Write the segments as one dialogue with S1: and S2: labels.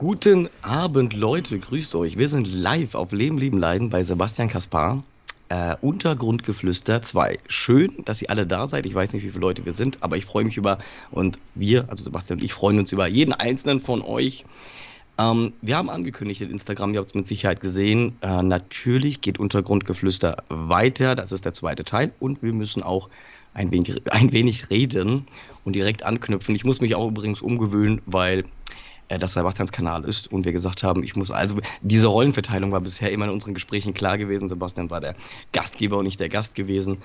S1: Guten Abend, Leute, grüßt euch. Wir sind live auf Leben, Lieben, Leiden bei Sebastian Kaspar. Äh, Untergrundgeflüster 2. Schön, dass ihr alle da seid. Ich weiß nicht, wie viele Leute wir sind, aber ich freue mich über, und wir, also Sebastian und ich, freuen uns über jeden einzelnen von euch. Ähm, wir haben angekündigt in Instagram, ihr habt es mit Sicherheit gesehen. Äh, natürlich geht Untergrundgeflüster weiter. Das ist der zweite Teil. Und wir müssen auch ein wenig, ein wenig reden und direkt anknüpfen. Ich muss mich auch übrigens umgewöhnen, weil das Sebastians Kanal ist und wir gesagt haben, ich muss also, diese Rollenverteilung war bisher immer in unseren Gesprächen klar gewesen. Sebastian war der Gastgeber und nicht der Gast gewesen.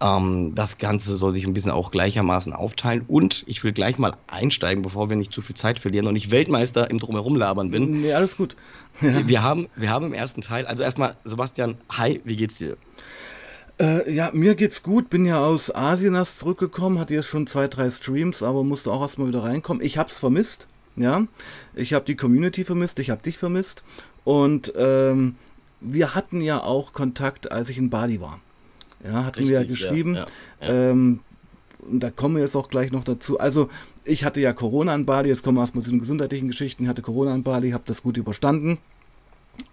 S1: Ähm, das Ganze soll sich ein bisschen auch gleichermaßen aufteilen und ich will gleich mal einsteigen, bevor wir nicht zu viel Zeit verlieren und ich Weltmeister im Drumherum labern bin.
S2: Nee, alles gut.
S1: Ja. Wir, haben, wir haben im ersten Teil, also erstmal, Sebastian, hi, wie geht's dir?
S2: Äh, ja, mir geht's gut. Bin ja aus Asien erst zurückgekommen, hatte jetzt schon zwei, drei Streams, aber musste auch erstmal wieder reinkommen. Ich hab's vermisst. Ja, ich habe die Community vermisst, ich habe dich vermisst. Und ähm, wir hatten ja auch Kontakt, als ich in Bali war. Ja, hatten Richtig, wir ja geschrieben. Ja, ja, ja. Ähm, und da kommen wir jetzt auch gleich noch dazu. Also, ich hatte ja Corona in Bali, jetzt kommen wir erstmal zu den gesundheitlichen Geschichten. Ich hatte Corona in Bali, habe das gut überstanden.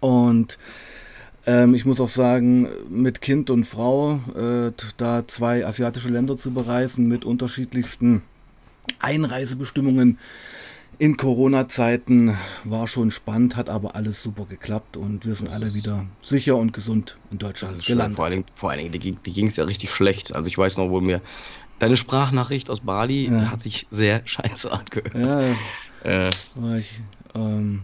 S2: Und ähm, ich muss auch sagen, mit Kind und Frau äh, da zwei asiatische Länder zu bereisen mit unterschiedlichsten Einreisebestimmungen in Corona-Zeiten war schon spannend, hat aber alles super geklappt und wir sind alle wieder sicher und gesund in Deutschland gelandet.
S1: Vor allen Dingen, vor allen Dingen die, ging es ja richtig schlecht. Also ich weiß noch, wo mir deine Sprachnachricht aus Bali ja. hat sich sehr scheiße angehört.
S2: Ja, äh. ich ähm,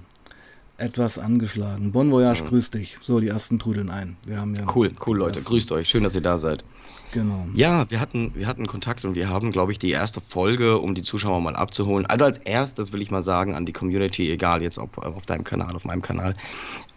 S2: etwas angeschlagen. Bon Voyage, mhm. grüß dich. So, die ersten trudeln ein.
S1: Wir haben ja cool, cool, Leute. Grüßt euch. Schön, dass ihr da seid.
S2: Genau.
S1: Ja, wir hatten, wir hatten Kontakt und wir haben, glaube ich, die erste Folge, um die Zuschauer mal abzuholen. Also als erstes will ich mal sagen an die Community, egal jetzt ob auf deinem Kanal, auf meinem Kanal,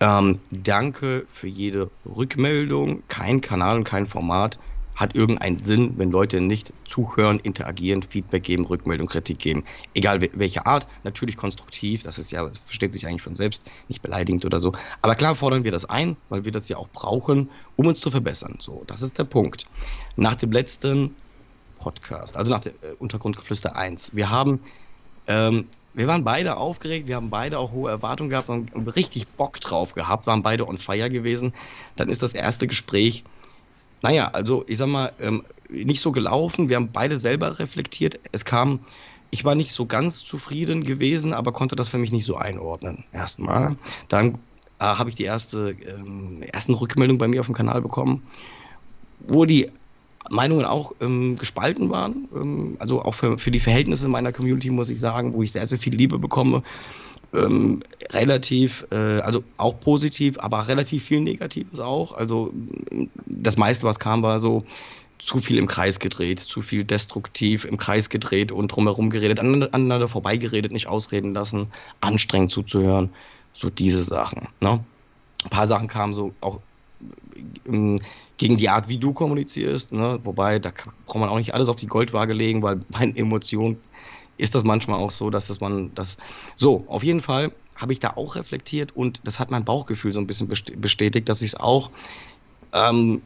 S1: ähm, danke für jede Rückmeldung. Kein Kanal und kein Format hat irgendeinen Sinn, wenn Leute nicht zuhören, interagieren, Feedback geben, Rückmeldung, Kritik geben. Egal welche Art, natürlich konstruktiv, das ist ja, das versteht sich eigentlich von selbst, nicht beleidigend oder so. Aber klar fordern wir das ein, weil wir das ja auch brauchen, um uns zu verbessern. So, das ist der Punkt. Nach dem letzten Podcast, also nach dem äh, Untergrundgeflüster 1, wir haben ähm, wir waren beide aufgeregt, wir haben beide auch hohe Erwartungen gehabt und richtig Bock drauf gehabt, waren beide on fire gewesen. Dann ist das erste Gespräch naja, also ich sag mal, ähm, nicht so gelaufen. Wir haben beide selber reflektiert. Es kam, ich war nicht so ganz zufrieden gewesen, aber konnte das für mich nicht so einordnen. Erstmal. Dann äh, habe ich die erste, ähm, ersten Rückmeldungen bei mir auf dem Kanal bekommen, wo die Meinungen auch ähm, gespalten waren. Ähm, also auch für, für die Verhältnisse meiner Community, muss ich sagen, wo ich sehr, sehr viel Liebe bekomme ähm, relativ, äh, also auch positiv, aber relativ viel Negatives auch. Also das meiste, was kam, war so zu viel im Kreis gedreht, zu viel destruktiv im Kreis gedreht und drumherum geredet, aneinander vorbeigeredet, nicht ausreden lassen, anstrengend zuzuhören, so diese Sachen. Ne? Ein paar Sachen kamen so auch ähm, gegen die Art, wie du kommunizierst, ne? wobei da braucht man auch nicht alles auf die Goldwaage legen, weil meine Emotionen ist das manchmal auch so, dass das man das. So, auf jeden Fall habe ich da auch reflektiert und das hat mein Bauchgefühl so ein bisschen bestätigt, dass ich es auch ähm,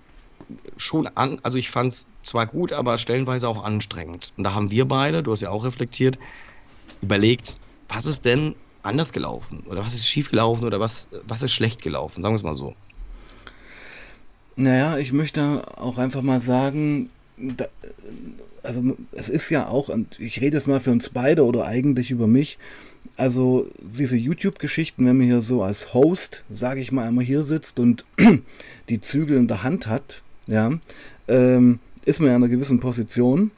S1: schon an, also ich fand es zwar gut, aber stellenweise auch anstrengend. Und da haben wir beide, du hast ja auch reflektiert, überlegt, was ist denn anders gelaufen oder was ist schief gelaufen oder was, was ist schlecht gelaufen, sagen wir es mal so.
S2: Naja, ich möchte auch einfach mal sagen, da, also es ist ja auch, und ich rede jetzt mal für uns beide oder eigentlich über mich, also diese YouTube-Geschichten, wenn man hier so als Host, sage ich mal, einmal hier sitzt und die Zügel in der Hand hat, ja, ähm, ist man ja in einer gewissen Position.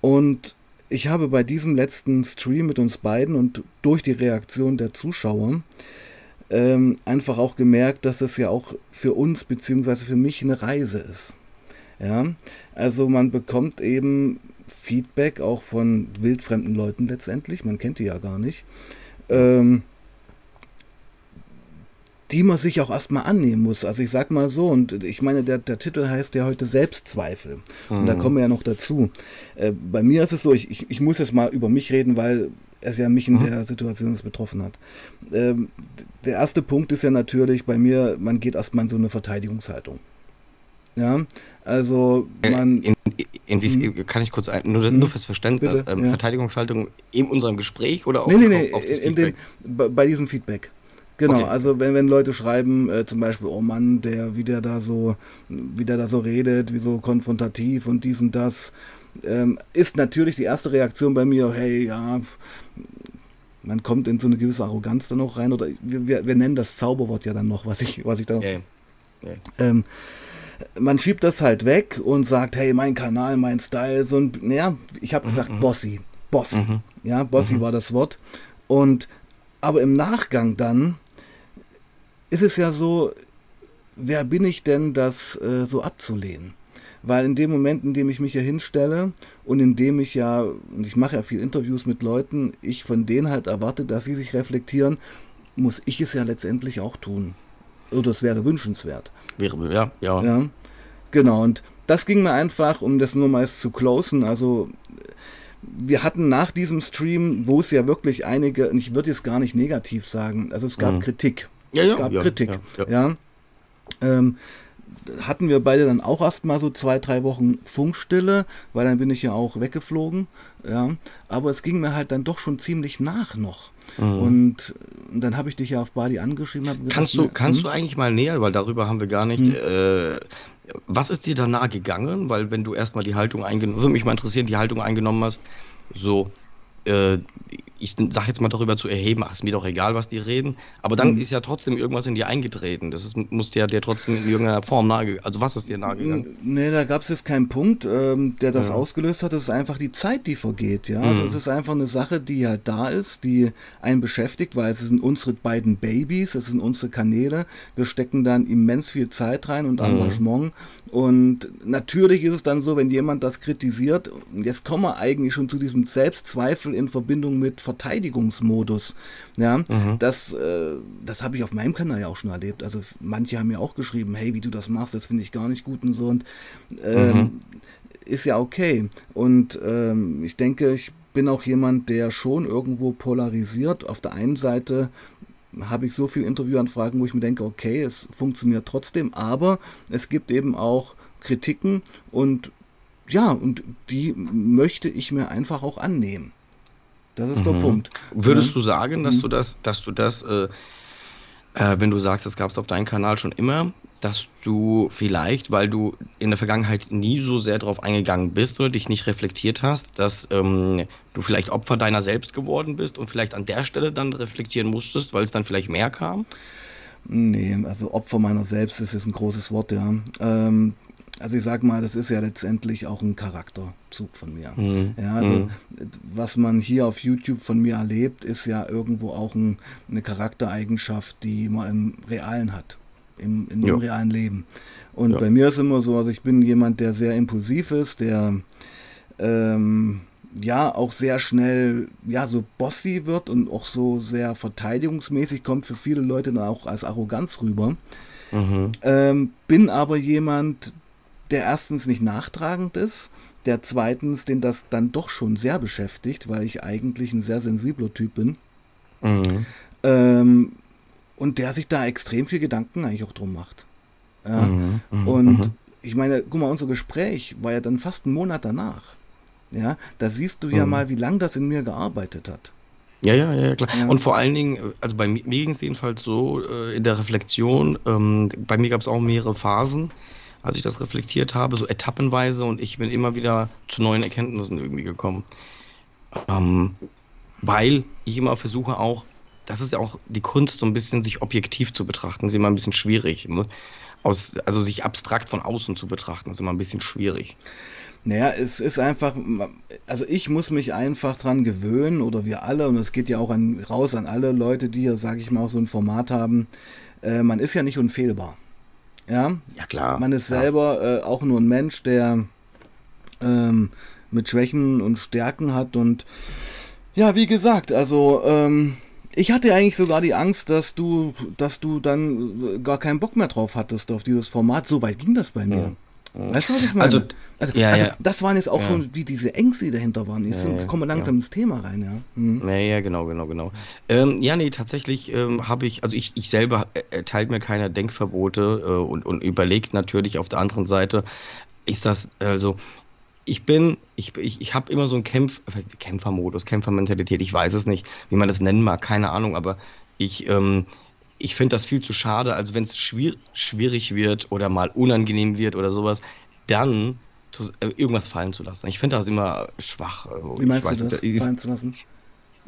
S2: Und ich habe bei diesem letzten Stream mit uns beiden und durch die Reaktion der Zuschauer ähm, einfach auch gemerkt, dass es ja auch für uns beziehungsweise für mich eine Reise ist. Ja, also man bekommt eben Feedback auch von wildfremden Leuten letztendlich, man kennt die ja gar nicht, ähm, die man sich auch erstmal annehmen muss. Also ich sag mal so, und ich meine, der, der Titel heißt ja heute Selbstzweifel. Mhm. Und da mhm. kommen wir ja noch dazu. Äh, bei mir ist es so, ich, ich, ich muss jetzt mal über mich reden, weil es ja mich in mhm. der Situation betroffen hat. Ähm, der erste Punkt ist ja natürlich bei mir, man geht erstmal in so eine Verteidigungshaltung. Ja, also
S1: Äh,
S2: man.
S1: In, in, wie,
S2: Mhm.
S1: Kann ich kurz ein, nur,
S2: Mhm.
S1: nur fürs Verständnis,
S2: Bitte,
S1: ähm,
S2: ja.
S1: Verteidigungshaltung in unserem Gespräch oder auch
S2: Nee, nee, nee,
S1: auf, auf das
S2: in den,
S1: Feedback?
S2: bei diesem Feedback. Genau,
S1: Okay.
S2: also wenn, wenn Leute schreiben, äh, zum Beispiel, oh Mann, der, wie der da so, wie der da so redet, wie so konfrontativ und dies und das, ähm, ist natürlich die erste Reaktion bei mir, hey, ja, man kommt in so eine gewisse Arroganz dann auch rein, oder wir, wir, wir nennen das Zauberwort ja dann noch, was ich, was ich da noch
S1: ja. Ja.
S2: ähm, man schiebt das halt weg und sagt, hey, mein Kanal, mein Style, so ein, naja, ich habe gesagt, Bossy, Bossy,
S1: Mhm.
S2: ja, Bossy war das Wort. Und, aber im Nachgang dann ist es ja so, wer bin ich denn, das äh, so abzulehnen? Weil in dem Moment, in dem ich mich hier hinstelle und in dem ich ja, und ich mache ja viel Interviews mit Leuten, ich von denen halt erwarte, dass sie sich reflektieren, muss ich es ja letztendlich auch tun. Oder es wäre wünschenswert.
S1: Wäre, ja, ja.
S2: Ja, genau. Und das ging mir einfach, um das nur mal zu closen. Also, wir hatten nach diesem Stream, wo es ja wirklich einige, und ich würde jetzt gar nicht negativ sagen, also es gab
S1: Mhm.
S2: Kritik.
S1: Ja,
S2: es
S1: ja,
S2: gab
S1: ja,
S2: Kritik.
S1: ja,
S2: Ja. Ähm, hatten wir beide dann auch erstmal so zwei, drei Wochen Funkstille, weil dann bin ich ja auch weggeflogen. Ja. Aber es ging mir halt dann doch schon ziemlich nach noch.
S1: Mhm.
S2: Und dann habe ich dich ja auf Bali angeschrieben. gedacht,
S1: Kannst du,
S2: ne,
S1: kannst
S2: hm?
S1: du eigentlich mal näher, weil darüber haben wir gar nicht.
S2: Hm.
S1: Äh, was ist dir danach gegangen? Weil wenn du erstmal die Haltung eingenommen, würde mich mal interessieren, die Haltung eingenommen hast, so, äh, ich sag jetzt mal darüber zu erheben, ach, ist mir doch egal, was die reden, aber dann
S2: Hm.
S1: ist ja trotzdem irgendwas in dir eingetreten. Das ist, muss dir ja dir trotzdem in irgendeiner Form nahe, also was ist dir nahegegangen?
S2: Nee, da gab es jetzt keinen Punkt, ähm, der das
S1: Ja.
S2: ausgelöst hat. Es ist einfach die Zeit, die vergeht. Ja? Also
S1: Mhm.
S2: es ist einfach eine Sache, die halt da ist, die einen beschäftigt, weil es sind unsere beiden Babys, es sind unsere Kanäle. Wir stecken dann immens viel Zeit rein und
S1: Mhm.
S2: Engagement. Und natürlich ist es dann so, wenn jemand das kritisiert, jetzt kommen wir eigentlich schon zu diesem Selbstzweifel in Verbindung mit Verteidigungsmodus. Ja,
S1: Mhm.
S2: das, äh, das habe ich auf meinem Kanal ja auch schon erlebt. Also manche haben mir auch geschrieben, hey, wie du das machst, das finde ich gar nicht gut und so. Und ähm,
S1: Mhm.
S2: ist ja okay. Und ähm, ich denke, ich bin auch jemand, der schon irgendwo polarisiert. Auf der einen Seite habe ich so viele Interviewanfragen, wo ich mir denke, okay, es funktioniert trotzdem, aber es gibt eben auch Kritiken und ja, und die möchte ich mir einfach auch annehmen. Das ist der
S1: Mhm.
S2: Punkt.
S1: Würdest
S2: Ja.
S1: du sagen, dass
S2: Mhm.
S1: du das, dass du das, äh, äh, wenn du sagst, das gab es auf deinem Kanal schon immer, dass du vielleicht, weil du in der Vergangenheit nie so sehr darauf eingegangen bist oder dich nicht reflektiert hast, dass ähm, du vielleicht Opfer deiner selbst geworden bist und vielleicht an der Stelle dann reflektieren musstest, weil es dann vielleicht mehr kam?
S2: Nee, also Opfer meiner selbst ist jetzt ein großes Wort, ja. Ähm, also ich sag mal, das ist ja letztendlich auch ein Charakterzug von mir.
S1: Mhm.
S2: Ja, also
S1: Mhm.
S2: was man hier auf YouTube von mir erlebt, ist ja irgendwo auch ein, eine Charaktereigenschaft, die man im Realen hat, im, in
S1: Ja.
S2: dem realen Leben. Und
S1: Ja.
S2: bei mir ist immer so, also ich bin jemand, der sehr impulsiv ist, der ähm, ja auch sehr schnell ja so bossy wird und auch so sehr verteidigungsmäßig kommt für viele Leute dann auch als Arroganz rüber.
S1: Mhm.
S2: Ähm, bin aber jemand, der erstens nicht nachtragend ist, der zweitens den das dann doch schon sehr beschäftigt, weil ich eigentlich ein sehr sensibler Typ bin.
S1: Mhm.
S2: Ähm, und der sich da extrem viel Gedanken eigentlich auch drum macht. Ja.
S1: Mhm. Mhm.
S2: Und
S1: Mhm.
S2: ich meine, guck mal, unser Gespräch war ja dann fast einen Monat danach. Ja, da siehst du ja
S1: Mhm.
S2: mal, wie lange das in mir gearbeitet hat.
S1: Ja, ja, ja, klar.
S2: Ja.
S1: Und vor allen Dingen, also bei mir, mir ging es jedenfalls so äh, in der Reflexion, ähm, bei mir gab es auch mehrere Phasen, als ich das reflektiert habe, so etappenweise und ich bin immer wieder zu neuen Erkenntnissen irgendwie gekommen. Ähm, weil ich immer versuche auch, das ist ja auch die Kunst, so ein bisschen sich objektiv zu betrachten, ist immer ein bisschen schwierig. Ne? Aus, also sich abstrakt von außen zu betrachten, ist immer ein bisschen schwierig.
S2: Naja, es ist einfach, also ich muss mich einfach dran gewöhnen oder wir alle, und es geht ja auch an, raus an alle Leute, die hier, sage ich mal, auch so ein Format haben, äh, man ist ja nicht unfehlbar. Ja,
S1: Ja, klar.
S2: man ist
S1: ja.
S2: selber äh, auch nur ein Mensch, der ähm, mit Schwächen und Stärken hat und ja, wie gesagt, also ähm, ich hatte eigentlich sogar die Angst, dass du, dass du dann äh, gar keinen Bock mehr drauf hattest auf dieses Format. So weit ging das bei mir. Weißt du, was ich meine?
S1: Also,
S2: also,
S1: ja,
S2: also
S1: ja.
S2: das waren jetzt auch
S1: Ja.
S2: schon die, diese Ängste, die dahinter waren. Jetzt
S1: Ja,
S2: kommen wir langsam ins Thema rein, ja. Mhm.
S1: Ja, ja, genau, genau, genau. Ähm, ja, nee, tatsächlich ähm, habe ich, also ich, ich selber äh, erteilt mir keine Denkverbote äh, und, und überlegt natürlich auf der anderen Seite, ist das, also ich bin, ich, ich, ich habe immer so einen Kämpf, äh, Kämpfermodus, Kämpfermentalität, ich weiß es nicht, wie man das nennen mag, keine Ahnung, aber ich, ähm, ich finde das viel zu schade, also wenn es schwier schwierig wird oder mal unangenehm wird oder sowas, dann äh, irgendwas fallen zu lassen. Ich finde das immer schwach. Also,
S2: Wie meinst du
S1: nicht,
S2: das,
S1: ist-
S2: fallen zu lassen?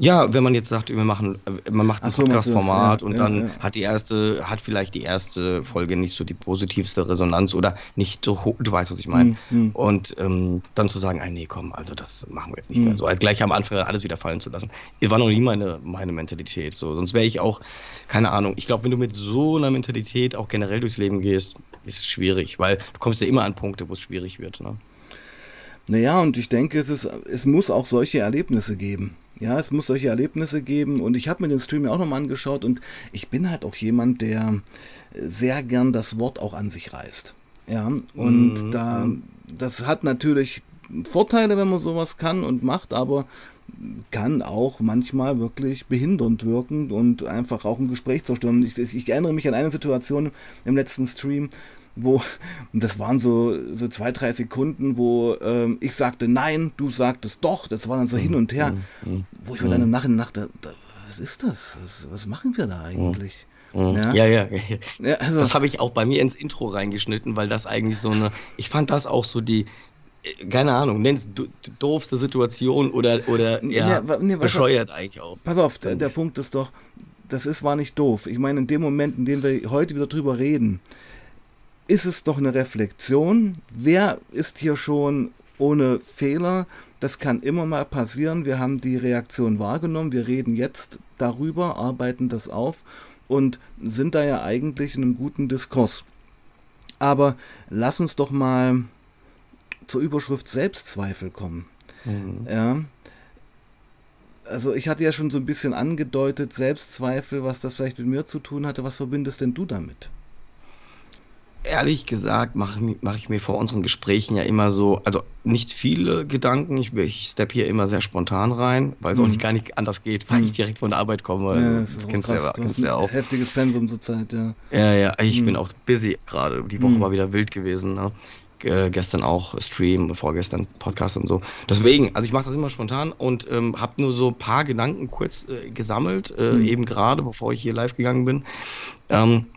S1: Ja, wenn man jetzt sagt, wir machen, äh, man macht ein
S2: so?
S1: Podcast-Format
S2: Ja,
S1: und
S2: ja,
S1: dann
S2: ja.
S1: hat die erste, hat vielleicht die erste Folge nicht so die positivste Resonanz oder nicht so hoch, du weißt, was ich meine.
S2: Hm, hm.
S1: Und ähm, dann zu sagen, nee, komm, also das machen wir jetzt nicht
S2: Hm.
S1: mehr so. Also gleich am Anfang alles wieder fallen zu lassen. Das war noch nie meine, meine Mentalität. So. Sonst wäre ich auch, keine Ahnung, ich glaube, wenn du mit so einer Mentalität auch generell durchs Leben gehst, ist es schwierig, weil du kommst ja immer an Punkte, wo es schwierig wird. Ne?
S2: Naja, und ich denke, es, ist, es muss auch solche Erlebnisse geben. Ja, es muss solche Erlebnisse geben. Und ich habe mir den Stream ja auch nochmal angeschaut und ich bin halt auch jemand, der sehr gern das Wort auch an sich reißt. Ja, und
S1: Mhm,
S2: da,
S1: mhm.
S2: das hat natürlich Vorteile, wenn man sowas kann und macht, aber kann auch manchmal wirklich behindernd wirken und einfach auch ein Gespräch zerstören. Ich, ich erinnere mich an eine Situation im letzten Stream, wo, und das waren so, so zwei, drei Sekunden, wo ähm, ich sagte nein, du sagtest doch, das war dann so hin und her,
S1: Mhm.
S2: wo ich mir dann im Nachhinein dachte, da, was ist das? Was, was machen wir da eigentlich?
S1: Mhm.
S2: Ja.
S1: Ja, ja, ja.
S2: also,
S1: Das habe ich auch bei mir ins Intro reingeschnitten, weil das eigentlich so eine, ich fand das auch so die, äh, keine Ahnung, nenn's do- doofste Situation oder, oder ja,
S2: nee, was-
S1: bescheuert eigentlich auch.
S2: Pass auf, der, der. Punkt ist doch, das ist war nicht doof. Ich meine, in dem Moment, in dem wir heute wieder drüber reden, ist es doch eine Reflexion. Wer ist hier schon ohne Fehler? Das kann immer mal passieren. Wir haben die Reaktion wahrgenommen. Wir reden jetzt darüber, arbeiten das auf und sind da ja eigentlich in einem guten Diskurs. Aber lass uns doch mal zur Überschrift Selbstzweifel kommen.
S1: Mhm.
S2: Ja. Also ich hatte ja schon so ein bisschen angedeutet, Selbstzweifel, was das vielleicht mit mir zu tun hatte. Was verbindest denn du damit?
S1: Ehrlich gesagt mache mach ich mir vor unseren Gesprächen ja immer so, also nicht viele Gedanken, ich, ich step hier immer sehr spontan rein, weil es auch
S2: Mhm.
S1: nicht gar nicht anders geht, weil
S2: Mhm.
S1: ich direkt von der Arbeit komme. Also,
S2: ja,
S1: das
S2: auch
S1: kennst du ja,
S2: krass. Du
S1: kennst du ja
S2: ein
S1: auch.
S2: heftiges Pensum zurzeit, ja.
S1: Ja, ja, ich
S2: Mhm.
S1: bin auch busy gerade. Die Woche
S2: Mhm.
S1: war wieder wild gewesen. Ne? Äh, gestern auch Stream, vorgestern Podcast und so. Deswegen, also ich mache das immer spontan und ähm, habe nur so ein paar Gedanken kurz äh, gesammelt, äh,
S2: Mhm.
S1: eben gerade, bevor ich hier live gegangen bin. Ähm,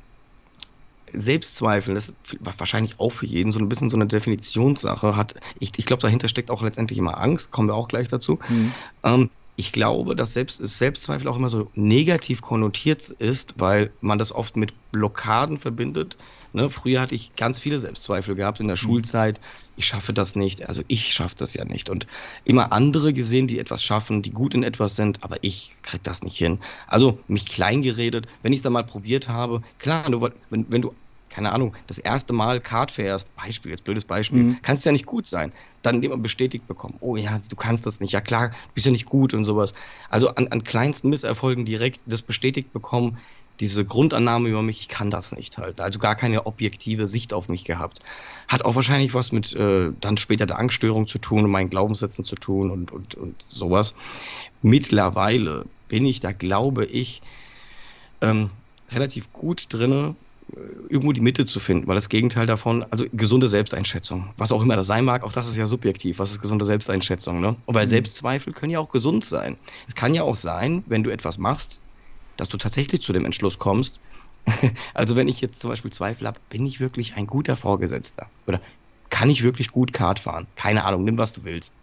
S1: Selbstzweifel, das ist wahrscheinlich auch für jeden so ein bisschen so eine Definitionssache. Hat, ich ich glaube, dahinter steckt auch letztendlich immer Angst, kommen wir auch gleich dazu.
S2: Mhm.
S1: Ähm, ich glaube, dass Selbst Selbstzweifel auch immer so negativ konnotiert ist, weil man das oft mit Blockaden verbindet. Ne? Früher hatte ich ganz viele Selbstzweifel gehabt in der Schulzeit. Ich schaffe das nicht, also ich schaffe das ja nicht. Und immer andere gesehen, die etwas schaffen, die gut in etwas sind, aber ich krieg das nicht hin. Also mich klein geredet, wenn ich es dann mal probiert habe. Klar, wenn, wenn du keine Ahnung, das erste Mal Kart fährst, Beispiel, jetzt blödes Beispiel,
S2: Mhm.
S1: kannst ja nicht gut sein. Dann immer bestätigt bekommen, oh ja, du kannst das nicht, ja klar, du bist ja nicht gut und sowas. Also an, an kleinsten Misserfolgen direkt das bestätigt bekommen, diese Grundannahme über mich, ich kann das nicht halt. Also gar keine objektive Sicht auf mich gehabt. Hat auch wahrscheinlich was mit äh, dann später der Angststörung zu tun und meinen Glaubenssätzen zu tun und, und, und sowas. Mittlerweile bin ich da, glaube ich, ähm, relativ gut drinne, irgendwo die Mitte zu finden, weil das Gegenteil davon, also gesunde Selbsteinschätzung, was auch immer das sein mag, auch das ist ja subjektiv, was ist gesunde Selbsteinschätzung, ne? Und weil
S2: Mhm.
S1: Selbstzweifel können ja auch gesund sein. Es kann ja auch sein, wenn du etwas machst, dass du tatsächlich zu dem Entschluss kommst, also wenn ich jetzt zum Beispiel Zweifel habe, bin ich wirklich ein guter Vorgesetzter? Oder kann ich wirklich gut Kart fahren? Keine Ahnung, nimm was du willst.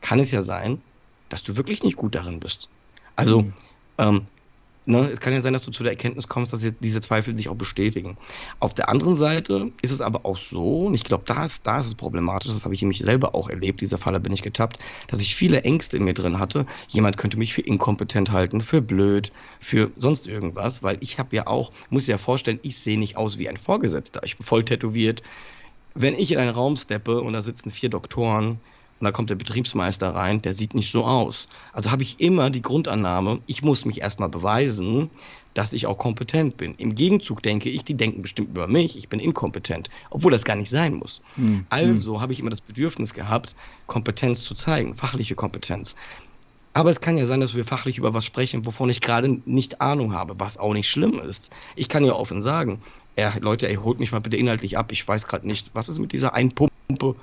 S1: Kann es ja sein, dass du wirklich nicht gut darin bist. Also,
S2: Mhm.
S1: ähm, ne, es kann ja sein, dass du zu der Erkenntnis kommst, dass diese Zweifel sich auch bestätigen. Auf der anderen Seite ist es aber auch so, und ich glaube, da ist, es problematisch, das habe ich nämlich selber auch erlebt, dieser Falle bin ich getappt, dass ich viele Ängste in mir drin hatte. Jemand könnte mich für inkompetent halten, für blöd, für sonst irgendwas, weil ich habe ja auch, muss dir ja vorstellen, ich sehe nicht aus wie ein Vorgesetzter. Ich bin voll tätowiert. Wenn ich in einen Raum steppe und da sitzen vier Doktoren und da kommt der Betriebsmeister rein, der sieht nicht so aus. Also habe ich immer die Grundannahme, ich muss mich erstmal beweisen, dass ich auch kompetent bin. Im Gegenzug denke ich, die denken bestimmt über mich, ich bin inkompetent, obwohl das gar nicht sein muss. Hm. Also habe ich immer das Bedürfnis gehabt, Kompetenz zu zeigen, fachliche Kompetenz. Aber es kann ja sein, dass wir fachlich über was sprechen, wovon ich gerade nicht Ahnung habe, was auch nicht schlimm ist. Ich kann ja offen sagen, Leute, ey, holt mich mal bitte inhaltlich ab. Ich weiß gerade nicht, was ist mit dieser Einpumpe,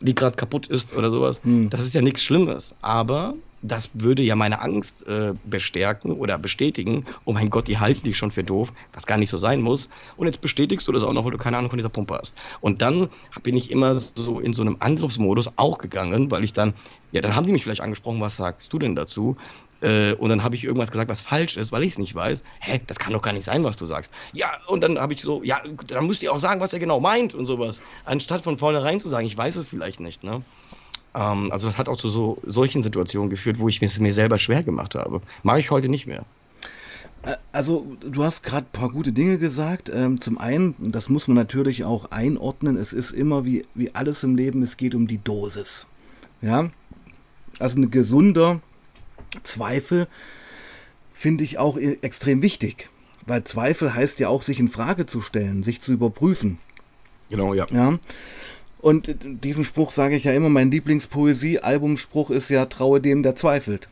S1: die gerade kaputt ist oder sowas. Hm. Das ist ja nichts Schlimmes. Aber das würde ja meine Angst äh, bestärken oder bestätigen. Oh mein Gott, die halten dich schon für doof, was gar nicht so sein muss. Und jetzt bestätigst du das auch noch, weil du keine Ahnung von dieser Pumpe hast. Und dann bin ich immer so in so einem Angriffsmodus auch gegangen, weil ich dann, ja, dann haben die mich vielleicht angesprochen, was sagst du denn dazu? Äh, und dann habe ich irgendwas gesagt, was falsch ist, weil ich es nicht weiß. Hä, das kann doch gar nicht sein, was du sagst. Ja, und dann habe ich so, ja, dann müsst ihr auch sagen, was er genau meint und sowas. Anstatt von vornherein zu sagen, ich weiß es vielleicht nicht, ne? Ähm, also das hat auch zu so solchen Situationen geführt, wo ich es mir selber schwer gemacht habe. Mache ich heute nicht mehr.
S2: Also du hast gerade ein paar gute Dinge gesagt. Ähm, zum einen, das muss man natürlich auch einordnen, es ist immer wie, wie alles im Leben, es geht um die Dosis. Ja, also ein gesunder Zweifel finde ich auch extrem wichtig, weil Zweifel heißt ja auch, sich in Frage zu stellen, sich zu überprüfen.
S1: Genau, ja.
S2: ja? Und diesen Spruch sage ich ja immer, mein Lieblingspoesie-Albumspruch ist ja, traue dem, der zweifelt.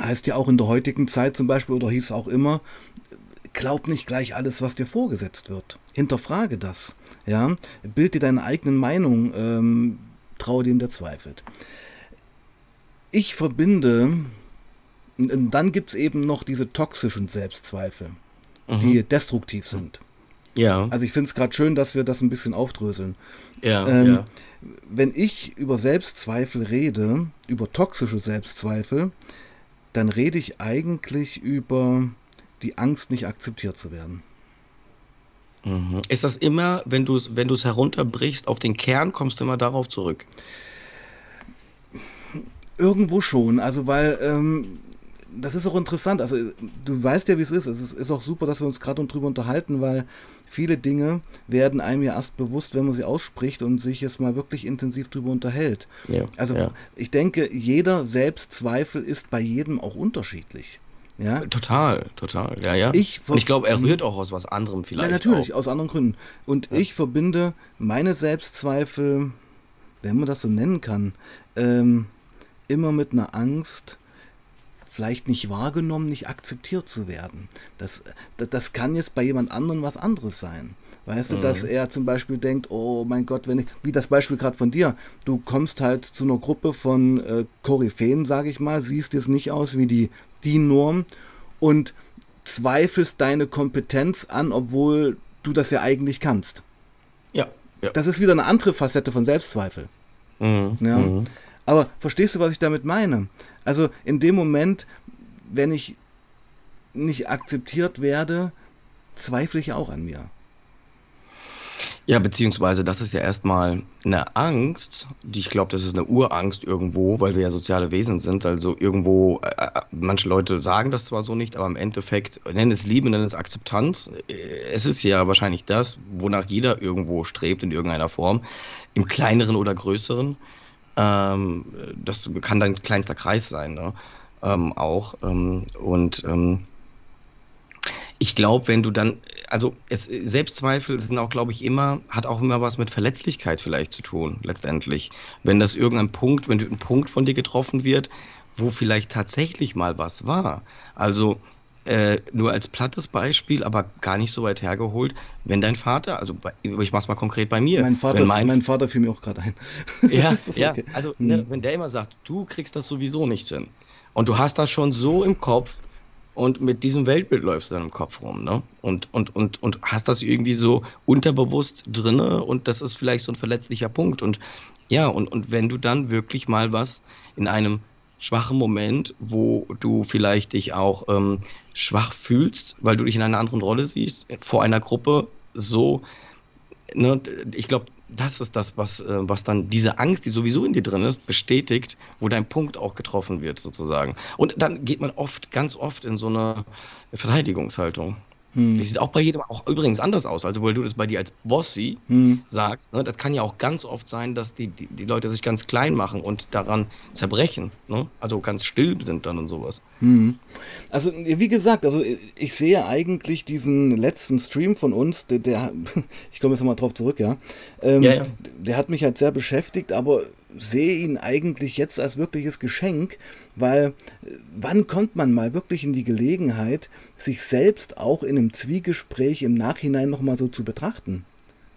S2: Heißt ja auch in der heutigen Zeit zum Beispiel, oder hieß auch immer, glaub nicht gleich alles, was dir vorgesetzt wird. Hinterfrage das. Ja? Bild dir deine eigenen Meinung, ähm, traue dem, der zweifelt. Ich verbinde, und dann gibt es eben noch diese toxischen Selbstzweifel, mhm. die destruktiv sind. Ja. Also ich finde es gerade schön, dass wir das ein bisschen aufdröseln. Ja, ähm, ja. Wenn ich über Selbstzweifel rede, über toxische Selbstzweifel, dann rede ich eigentlich über die Angst, nicht akzeptiert zu werden.
S1: Mhm. Ist das immer, wenn du es wenn herunterbrichst auf den Kern, kommst du immer darauf zurück?
S2: Irgendwo schon, also weil ähm, das ist auch interessant. Also, du weißt ja, wie es ist. Es ist, ist auch super, dass wir uns gerade drüber unterhalten, weil viele Dinge werden einem ja erst bewusst, wenn man sie ausspricht und sich jetzt mal wirklich intensiv drüber unterhält. Ja, also, ja. ich denke, jeder Selbstzweifel ist bei jedem auch unterschiedlich. Ja?
S1: Total, total, ja, ja. Ich ich glaube, er rührt auch aus was anderem vielleicht. Ja,
S2: natürlich, auch. aus anderen Gründen. Und ja. ich verbinde meine Selbstzweifel, wenn man das so nennen kann, ähm, immer mit einer Angst, vielleicht nicht wahrgenommen, nicht akzeptiert zu werden. Das, das, das kann jetzt bei jemand anderem was anderes sein. Weißt mhm. du, dass mhm. er zum Beispiel denkt, oh mein Gott, wenn ich, wie das Beispiel gerade von dir, du kommst halt zu einer Gruppe von äh, Koryphäen, sage ich mal, siehst jetzt nicht aus wie die, die Norm und zweifelst deine Kompetenz an, obwohl du das ja eigentlich kannst. Ja. ja. Das ist wieder eine andere Facette von Selbstzweifel. Mhm. Ja. Mhm. Aber verstehst du, was ich damit meine? Also in dem Moment, wenn ich nicht akzeptiert werde, zweifle ich auch an mir.
S1: Ja, beziehungsweise das ist ja erstmal eine Angst, die ich glaube, das ist eine Urangst irgendwo, weil wir ja soziale Wesen sind. Also irgendwo, äh, äh, manche Leute sagen das zwar so nicht, aber im Endeffekt, nennen es Liebe, nennen es Akzeptanz. Äh, es ist ja wahrscheinlich das, wonach jeder irgendwo strebt in irgendeiner Form, im kleineren oder größeren. Ähm, das kann dein kleinster Kreis sein, ne? ähm, auch. Ähm, und ähm, ich glaube, wenn du dann, also es, Selbstzweifel sind auch, glaube ich, immer, hat auch immer was mit Verletzlichkeit vielleicht zu tun, letztendlich. Wenn das irgendein Punkt, wenn ein Punkt von dir getroffen wird, wo vielleicht tatsächlich mal was war. Also äh, nur als plattes Beispiel, aber gar nicht so weit hergeholt, wenn dein Vater, also ich mach's mal konkret bei mir.
S2: Mein Vater, mein, mein Vater fiel mir auch gerade ein.
S1: ja, ja, also ne, hm. wenn der immer sagt, du kriegst das sowieso nicht hin und du hast das schon so im Kopf und mit diesem Weltbild läufst du dann im Kopf rum, ne? Und, und, und, und hast das irgendwie so unterbewusst drinne und das ist vielleicht so ein verletzlicher Punkt und ja, und, und wenn du dann wirklich mal was in einem schwachen Moment, wo du vielleicht dich auch ähm, schwach fühlst, weil du dich in einer anderen Rolle siehst, vor einer Gruppe so, ne, ich glaube, das ist das, was, äh, was dann diese Angst, die sowieso in dir drin ist, bestätigt, wo dein Punkt auch getroffen wird, sozusagen. Und dann geht man oft, ganz oft in so eine Verteidigungshaltung. Hm. Die sieht auch bei jedem auch übrigens anders aus. Also, weil du das bei dir als Bossy hm. sagst, ne, das kann ja auch ganz oft sein, dass die, die, die, Leute sich ganz klein machen und daran zerbrechen. Ne? Also ganz still sind dann und sowas. Hm.
S2: Also, wie gesagt, also ich sehe eigentlich diesen letzten Stream von uns, der, der ich komme jetzt nochmal drauf zurück, ja. Ähm, ja, ja. Der hat mich halt sehr beschäftigt, aber sehe ihn eigentlich jetzt als wirkliches Geschenk, weil äh, wann kommt man mal wirklich in die Gelegenheit, sich selbst auch in einem Zwiegespräch im Nachhinein nochmal so zu betrachten?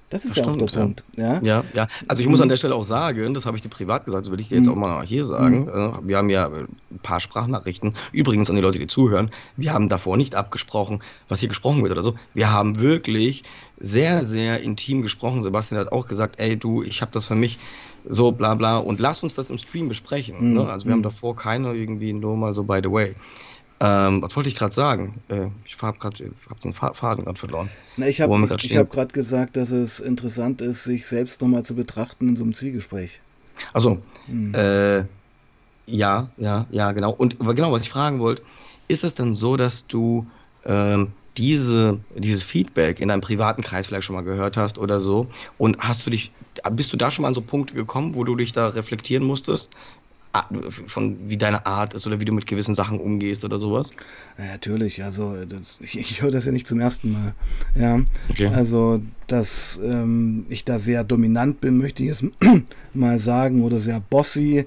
S2: Das ist das ja stimmt, auch der
S1: ja.
S2: Punkt. Ja?
S1: ja, ja. Also ich muss an mhm. der Stelle auch sagen, das habe ich dir privat gesagt, das will ich dir jetzt mhm. auch mal hier sagen. Mhm. Wir haben ja äh, ein paar Sprachnachrichten. Übrigens an die Leute, die zuhören, wir haben davor nicht abgesprochen, was hier gesprochen wird oder so. Wir haben wirklich sehr, sehr intim gesprochen. Sebastian hat auch gesagt, ey du, ich habe das für mich so bla bla und lass uns das im Stream besprechen. Mhm. Ne? Also wir haben davor keine irgendwie nur mal so by the way. Ähm, was wollte ich gerade sagen? Äh, ich habe gerade hab den Faden gerade verloren.
S2: Na, ich habe hab gerade gesagt, dass es interessant ist, sich selbst nochmal zu betrachten in so einem Zwiegespräch.
S1: Also, hm. äh, ja, ja, ja, genau. Und genau, was ich fragen wollte, ist es dann so, dass du ähm, diese, dieses Feedback in deinem privaten Kreis vielleicht schon mal gehört hast oder so? Und hast du dich, bist du da schon mal an so Punkte gekommen, wo du dich da reflektieren musstest? Von wie deine Art ist oder wie du mit gewissen Sachen umgehst oder sowas?
S2: Ja, natürlich, also das, ich, ich höre das ja nicht zum ersten Mal. Ja, okay. also dass ähm, ich da sehr dominant bin, möchte ich jetzt mal sagen, oder sehr bossy.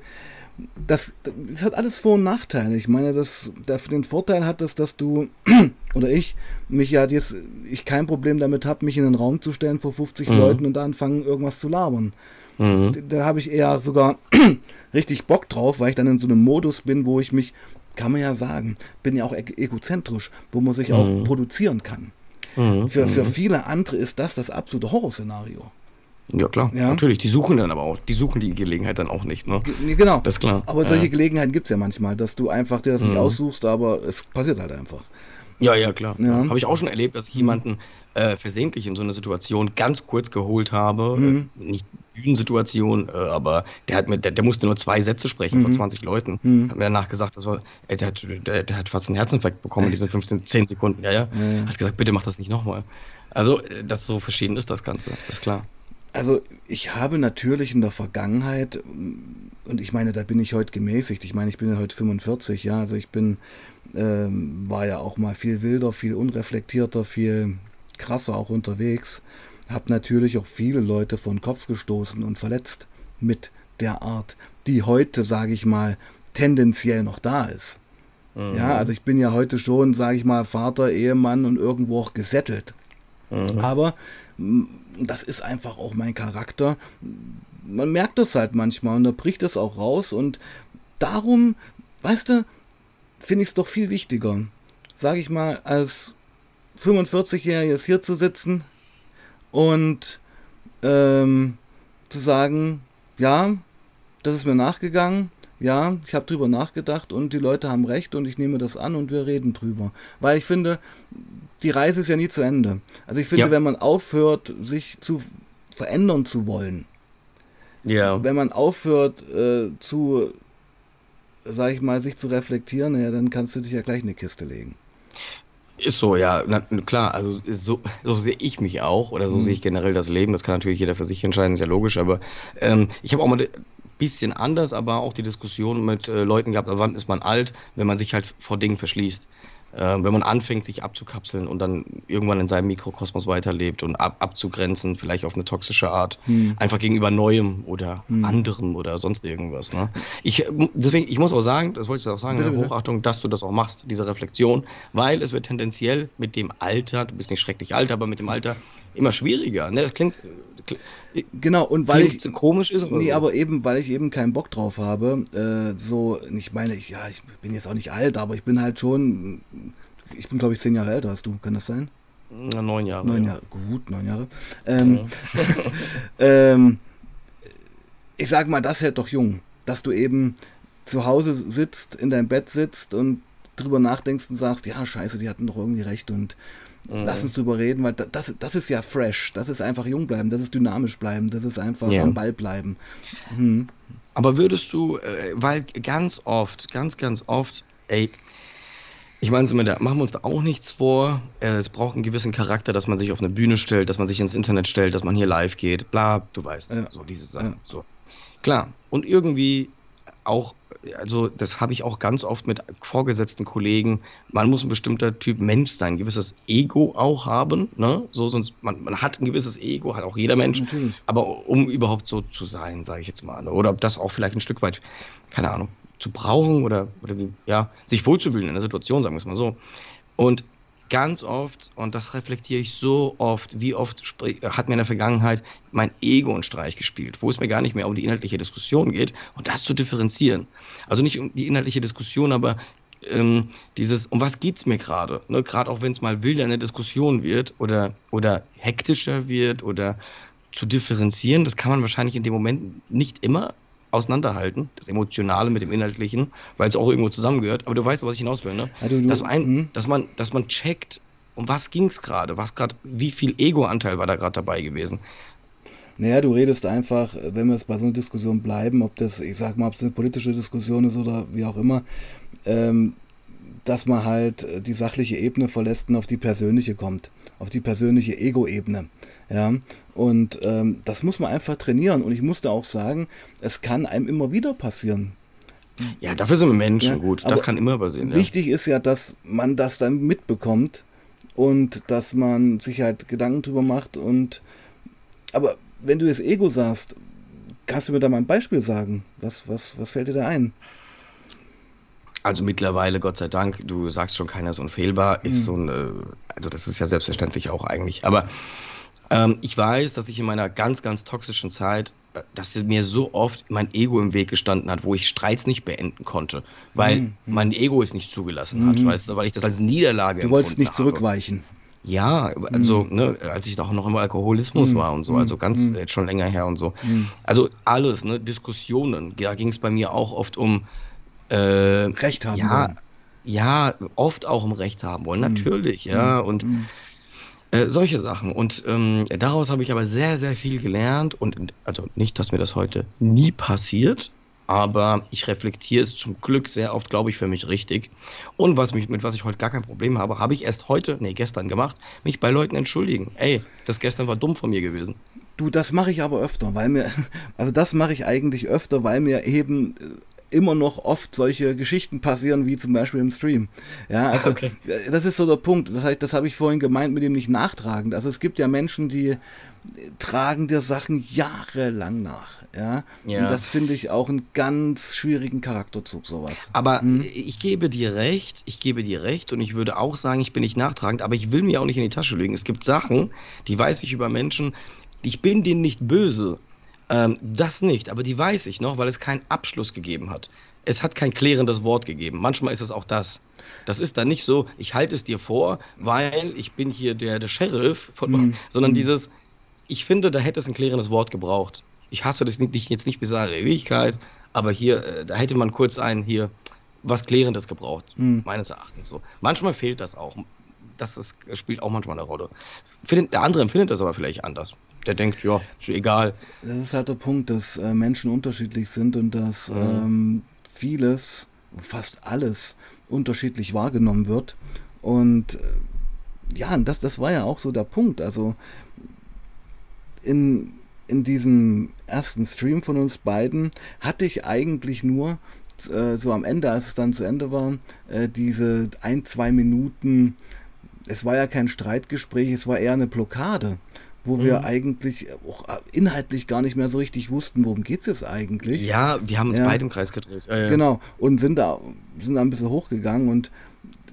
S2: Das, das hat alles Vor- und Nachteile. Ich meine, dass den Vorteil hat es, dass du oder ich mich ja jetzt ich kein Problem damit habe, mich in den Raum zu stellen vor 50 mhm. Leuten und da anfangen irgendwas zu labern. Mhm. Da, habe ich eher sogar richtig Bock drauf, weil ich dann in so einem Modus bin, wo ich mich, kann man ja sagen, bin ja auch e egozentrisch, wo man sich mhm. auch produzieren kann. Mhm. Für, für mhm. viele andere ist das das absolute Horrorszenario.
S1: Ja, klar, ja? natürlich. Die suchen dann aber auch, die suchen die Gelegenheit dann auch nicht. Ne?
S2: Genau. Das ist klar. Aber solche ja. Gelegenheiten gibt es ja manchmal, dass du einfach dir das nicht mhm. aussuchst, aber es passiert halt einfach.
S1: Ja, ja, klar. Ja. Habe ich auch schon erlebt, dass ich jemanden äh, versehentlich in so eine Situation ganz kurz geholt habe. Mhm. Äh, nicht Bühnensituation, äh, aber der hat mir, der, der, musste nur zwei Sätze sprechen mhm. vor 20 Leuten. Mhm. Hat mir danach gesagt, das war, ey, der, hat, der, der, hat fast einen Herzinfarkt bekommen in diesen 15, 10 Sekunden. Ja, ja. ja. Hat gesagt, bitte mach das nicht nochmal. Also, äh, das so verschieden ist das Ganze, ist klar.
S2: Also ich habe natürlich in der Vergangenheit, und ich meine, da bin ich heute gemäßigt, ich meine, ich bin ja heute 45, ja, also ich bin, ähm, war ja auch mal viel wilder, viel unreflektierter, viel krasser auch unterwegs, habe natürlich auch viele Leute von Kopf gestoßen und verletzt mit der Art, die heute, sage ich mal, tendenziell noch da ist. Mhm. Ja, also ich bin ja heute schon, sage ich mal, Vater, Ehemann und irgendwo auch gesettelt. Mhm. Aber das ist einfach auch mein Charakter. Man merkt das halt manchmal und da bricht es auch raus und darum, weißt du, finde ich es doch viel wichtiger, sage ich mal, als 45-Jähriges hier zu sitzen und ähm, zu sagen, ja, das ist mir nachgegangen, ja, ich habe drüber nachgedacht und die Leute haben recht und ich nehme das an und wir reden drüber. Weil ich finde, die Reise ist ja nie zu Ende. Also ich finde, ja. wenn man aufhört, sich zu verändern zu wollen, ja. wenn man aufhört äh, zu, sag ich mal, sich zu reflektieren, ja, dann kannst du dich ja gleich in eine Kiste legen.
S1: Ist so, ja, na, klar, also so, so sehe ich mich auch oder so mhm. sehe ich generell das Leben. Das kann natürlich jeder für sich entscheiden, ist ja logisch, aber ähm, ich habe auch mal bisschen anders, aber auch die Diskussion mit äh, Leuten gehabt, wann ist man alt, wenn man sich halt vor Dingen verschließt. Äh, wenn man anfängt, sich abzukapseln und dann irgendwann in seinem Mikrokosmos weiterlebt und ab, abzugrenzen, vielleicht auf eine toxische Art, hm. einfach gegenüber Neuem oder hm. anderem oder sonst irgendwas. Ne? Ich, deswegen, ich muss auch sagen, das wollte ich auch sagen, bitte, bitte. Hochachtung, dass du das auch machst, diese Reflexion, weil es wird tendenziell mit dem Alter, du bist nicht schrecklich alt, aber mit dem Alter immer schwieriger. Ne? Das klingt,
S2: genau und weil ich so komisch ist. Nee, so. aber eben weil ich eben keinen Bock drauf habe. Äh, so, ich meine, ich, ja, ich bin jetzt auch nicht alt, aber ich bin halt schon, ich bin glaube ich zehn Jahre älter als du. Kann das sein?
S1: Na, neun Jahre.
S2: Neun Jahre, gut, neun Jahre. Ähm, ja. ähm, ich sag mal, das hält doch jung, dass du eben zu Hause sitzt, in deinem Bett sitzt und drüber nachdenkst und sagst, ja, scheiße, die hatten doch irgendwie recht und Mhm. Lass uns drüber reden, weil das, das ist ja fresh. Das ist einfach jung bleiben, das ist dynamisch bleiben, das ist einfach ja. am Ball bleiben.
S1: Mhm. Aber würdest du, äh, weil ganz oft, ganz, ganz oft, ey, Ich meine, machen wir uns da auch nichts vor. Äh, es braucht einen gewissen Charakter, dass man sich auf eine Bühne stellt, dass man sich ins Internet stellt, dass man hier live geht, bla, du weißt, ja. so diese Sachen. Ja. So. Klar. Und irgendwie auch, also das habe ich auch ganz oft mit vorgesetzten Kollegen, man muss ein bestimmter Typ Mensch sein, ein gewisses Ego auch haben, ne? So, sonst, man, man hat ein gewisses Ego, hat auch jeder Mensch. Natürlich. Aber um überhaupt so zu sein, sage ich jetzt mal. Ne? Oder ob das auch vielleicht ein Stück weit, keine Ahnung, zu brauchen oder, oder wie, ja, sich wohlzufühlen in der Situation, sagen wir es mal so. Und ganz oft, und das reflektiere ich so oft, wie oft hat mir in der Vergangenheit mein Ego einen Streich gespielt, wo es mir gar nicht mehr um die inhaltliche Diskussion geht und das zu differenzieren. Also nicht um die inhaltliche Diskussion, aber ähm, dieses, um was geht es mir gerade? Ne? Gerade auch wenn es mal wilder in der Diskussion wird oder, oder hektischer wird oder zu differenzieren, das kann man wahrscheinlich in dem Moment nicht immer auseinanderhalten, das Emotionale mit dem Inhaltlichen, weil es auch irgendwo zusammengehört. Aber du weißt, was ich hinaus will, ne? Also du, dass, ein, hm? dass, man, dass man checkt, um was ging es gerade, was gerade, wie viel Ego-Anteil war da gerade dabei gewesen.
S2: Naja, du redest einfach, wenn wir jetzt bei so einer Diskussion bleiben, ob das, ich sag mal, ob es eine politische Diskussion ist oder wie auch immer, ähm, dass man halt die sachliche Ebene verlässt und auf die persönliche kommt, auf die persönliche Ego-Ebene. Ja, und ähm, das muss man einfach trainieren. Und ich musste auch sagen, es kann einem immer wieder passieren.
S1: Ja, dafür sind wir Menschen ja, gut. Das kann immer passieren.
S2: Wichtig ja. ist ja, dass man das dann mitbekommt und dass man sich halt Gedanken drüber macht. Und aber wenn du das Ego sagst, kannst du mir da mal ein Beispiel sagen? Was, was, was fällt dir da ein?
S1: Also mittlerweile, Gott sei Dank, du sagst schon, keiner ist unfehlbar, ist hm. so ein, äh, also das ist ja selbstverständlich auch eigentlich. Aber ähm, ich weiß, dass ich in meiner ganz, ganz toxischen Zeit, äh, dass mir so oft mein Ego im Weg gestanden hat, wo ich Streits nicht beenden konnte, weil mhm. mein Ego es nicht zugelassen hat, mhm. weißt du, weil ich das als Niederlage
S2: Du wolltest nicht habe. zurückweichen.
S1: Ja, also, mhm. ne, als ich doch noch im Alkoholismus mhm. war und so, also ganz mhm. jetzt schon länger her und so. Mhm. Also alles, ne, Diskussionen, da ging es bei mir auch oft um
S2: äh, Recht haben
S1: ja, wollen. Ja, oft auch um Recht haben wollen, natürlich, ja. Und äh, solche Sachen. Und ähm, daraus habe ich aber sehr, sehr viel gelernt. Und also nicht, dass mir das heute nie passiert, aber ich reflektiere es zum Glück sehr oft, glaube ich, für mich richtig. Und was mich, mit was ich heute gar kein Problem habe, habe ich erst heute, nee, gestern gemacht, mich bei Leuten entschuldigen. Ey, das gestern war dumm von mir gewesen.
S2: Du, das mache ich aber öfter, weil mir, also das mache ich eigentlich öfter, weil mir eben äh, immer noch oft solche Geschichten passieren, wie zum Beispiel im Stream. Ja, also okay. das ist so der Punkt. Das heißt, das habe ich vorhin gemeint mit dem nicht nachtragend. Also es gibt ja Menschen, die tragen dir Sachen jahrelang nach. Ja, ja. und das finde ich auch einen ganz schwierigen Charakterzug, sowas.
S1: Aber hm? ich gebe dir recht, ich gebe dir recht und ich würde auch sagen, ich bin nicht nachtragend, aber ich will mir auch nicht in die Tasche legen. Es gibt Sachen, die weiß ich über Menschen, ich bin denen nicht böse, ähm, das nicht, aber die weiß ich noch, weil es keinen Abschluss gegeben hat. Es hat kein klärendes Wort gegeben. Manchmal ist es auch das. Das ist dann nicht so, ich halte es dir vor, weil ich bin hier der, der Sheriff, von, mhm. sondern mhm. dieses, ich finde, da hätte es ein klärendes Wort gebraucht. Ich hasse das nicht, jetzt nicht bis an Ewigkeit, aber hier, äh, da hätte man kurz ein, hier, was Klärendes gebraucht, mhm. meines Erachtens so. Manchmal fehlt das auch. Das ist, spielt auch manchmal eine Rolle. der andere empfindet das aber vielleicht anders der denkt, ja, ist egal.
S2: Das ist halt der Punkt, dass äh, Menschen unterschiedlich sind und dass mhm. ähm, vieles, fast alles, unterschiedlich wahrgenommen wird. Und äh, ja, das, das war ja auch so der Punkt. Also in, in diesem ersten Stream von uns beiden hatte ich eigentlich nur äh, so am Ende, als es dann zu Ende war, äh, diese ein, zwei Minuten, es war ja kein Streitgespräch, es war eher eine Blockade wo mhm. wir eigentlich auch inhaltlich gar nicht mehr so richtig wussten, worum geht es jetzt eigentlich.
S1: Ja, wir haben uns ja. beide im Kreis gedreht.
S2: Ja, ja. Genau, und sind da, sind da ein bisschen hochgegangen und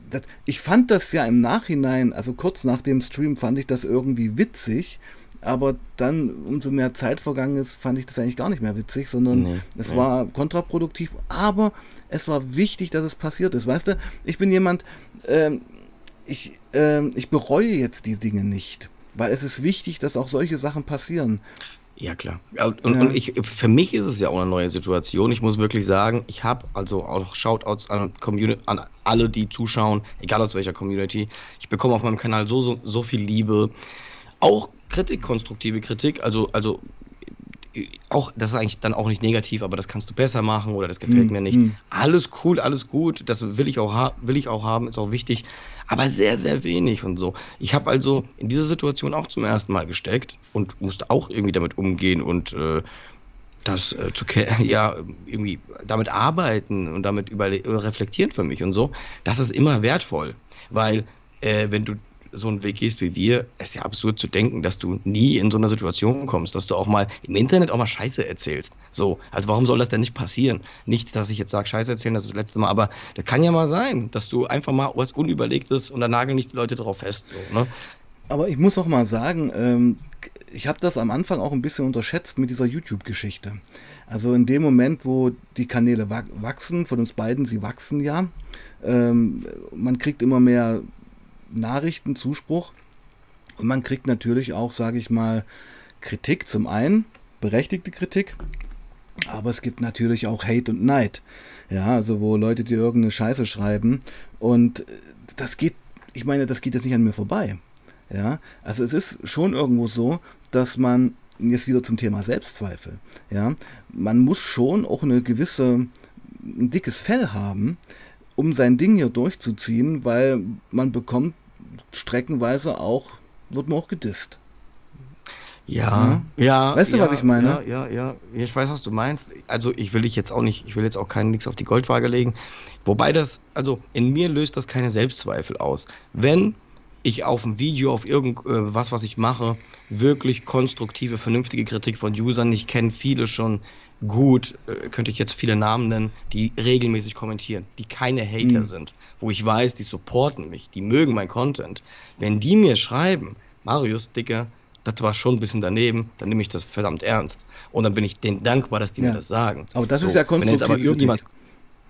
S2: das, ich fand das ja im Nachhinein, also kurz nach dem Stream fand ich das irgendwie witzig, aber dann, umso mehr Zeit vergangen ist, fand ich das eigentlich gar nicht mehr witzig, sondern nee, es nee. war kontraproduktiv, aber es war wichtig, dass es passiert ist. Weißt du, ich bin jemand, ähm, ich, ähm, ich bereue jetzt die Dinge nicht. Weil es ist wichtig, dass auch solche Sachen passieren.
S1: Ja, klar. Und, ja. und ich, für mich ist es ja auch eine neue Situation. Ich muss wirklich sagen, ich habe also auch Shoutouts an, Community, an alle, die zuschauen, egal aus welcher Community. Ich bekomme auf meinem Kanal so, so, so viel Liebe. Auch Kritik, konstruktive Kritik. Also, also auch, das ist eigentlich dann auch nicht negativ, aber das kannst du besser machen oder das gefällt mm, mir nicht. Mm. Alles cool, alles gut, das will ich auch, will ich auch haben, ist auch wichtig, aber sehr, sehr wenig und so. Ich habe also in dieser Situation auch zum ersten Mal gesteckt und musste auch irgendwie damit umgehen und äh, das äh, zu ja irgendwie damit arbeiten und damit über reflektieren für mich und so. Das ist immer wertvoll, weil äh, wenn du so einen Weg gehst wie wir, ist ja absurd zu denken, dass du nie in so eine Situation kommst, dass du auch mal im Internet auch mal Scheiße erzählst. So, also warum soll das denn nicht passieren? Nicht, dass ich jetzt sage, Scheiße erzählen, das ist das letzte Mal, aber das kann ja mal sein, dass du einfach mal was Unüberlegtes und dann nageln nicht die Leute darauf fest. So, ne?
S2: Aber ich muss auch mal sagen, ähm, ich habe das am Anfang auch ein bisschen unterschätzt mit dieser YouTube-Geschichte. Also in dem Moment, wo die Kanäle wachsen, von uns beiden, sie wachsen ja, ähm, man kriegt immer mehr Nachrichten, Zuspruch. Und man kriegt natürlich auch, sage ich mal, Kritik zum einen, berechtigte Kritik, aber es gibt natürlich auch Hate und Neid. Ja, also wo Leute dir irgendeine Scheiße schreiben und das geht, ich meine, das geht jetzt nicht an mir vorbei. Ja, also es ist schon irgendwo so, dass man jetzt wieder zum Thema Selbstzweifel. Ja, man muss schon auch eine gewisse, ein dickes Fell haben, um sein Ding hier durchzuziehen, weil man bekommt streckenweise auch, wird man auch gedisst.
S1: Ja, ja. ja
S2: weißt du,
S1: ja,
S2: was ich meine?
S1: Ja, ja, ja. Ich weiß, was du meinst. Also, ich will dich jetzt auch nicht, ich will jetzt auch keinen nichts auf die Goldwaage legen. Wobei das, also in mir löst das keine Selbstzweifel aus. Wenn ich auf ein Video, auf irgendwas, was ich mache, wirklich konstruktive, vernünftige Kritik von Usern, ich kenne viele schon, gut, äh, könnte ich jetzt viele Namen nennen, die regelmäßig kommentieren, die keine Hater mhm. sind, wo ich weiß, die supporten mich, die mögen mein Content. Wenn die mir schreiben, Marius, Dicker, das war schon ein bisschen daneben, dann nehme ich das verdammt ernst. Und dann bin ich denen dankbar, dass die ja. mir das sagen.
S2: Aber das so, ist ja konstruktiv.
S1: Wenn jetzt aber irgendjemand,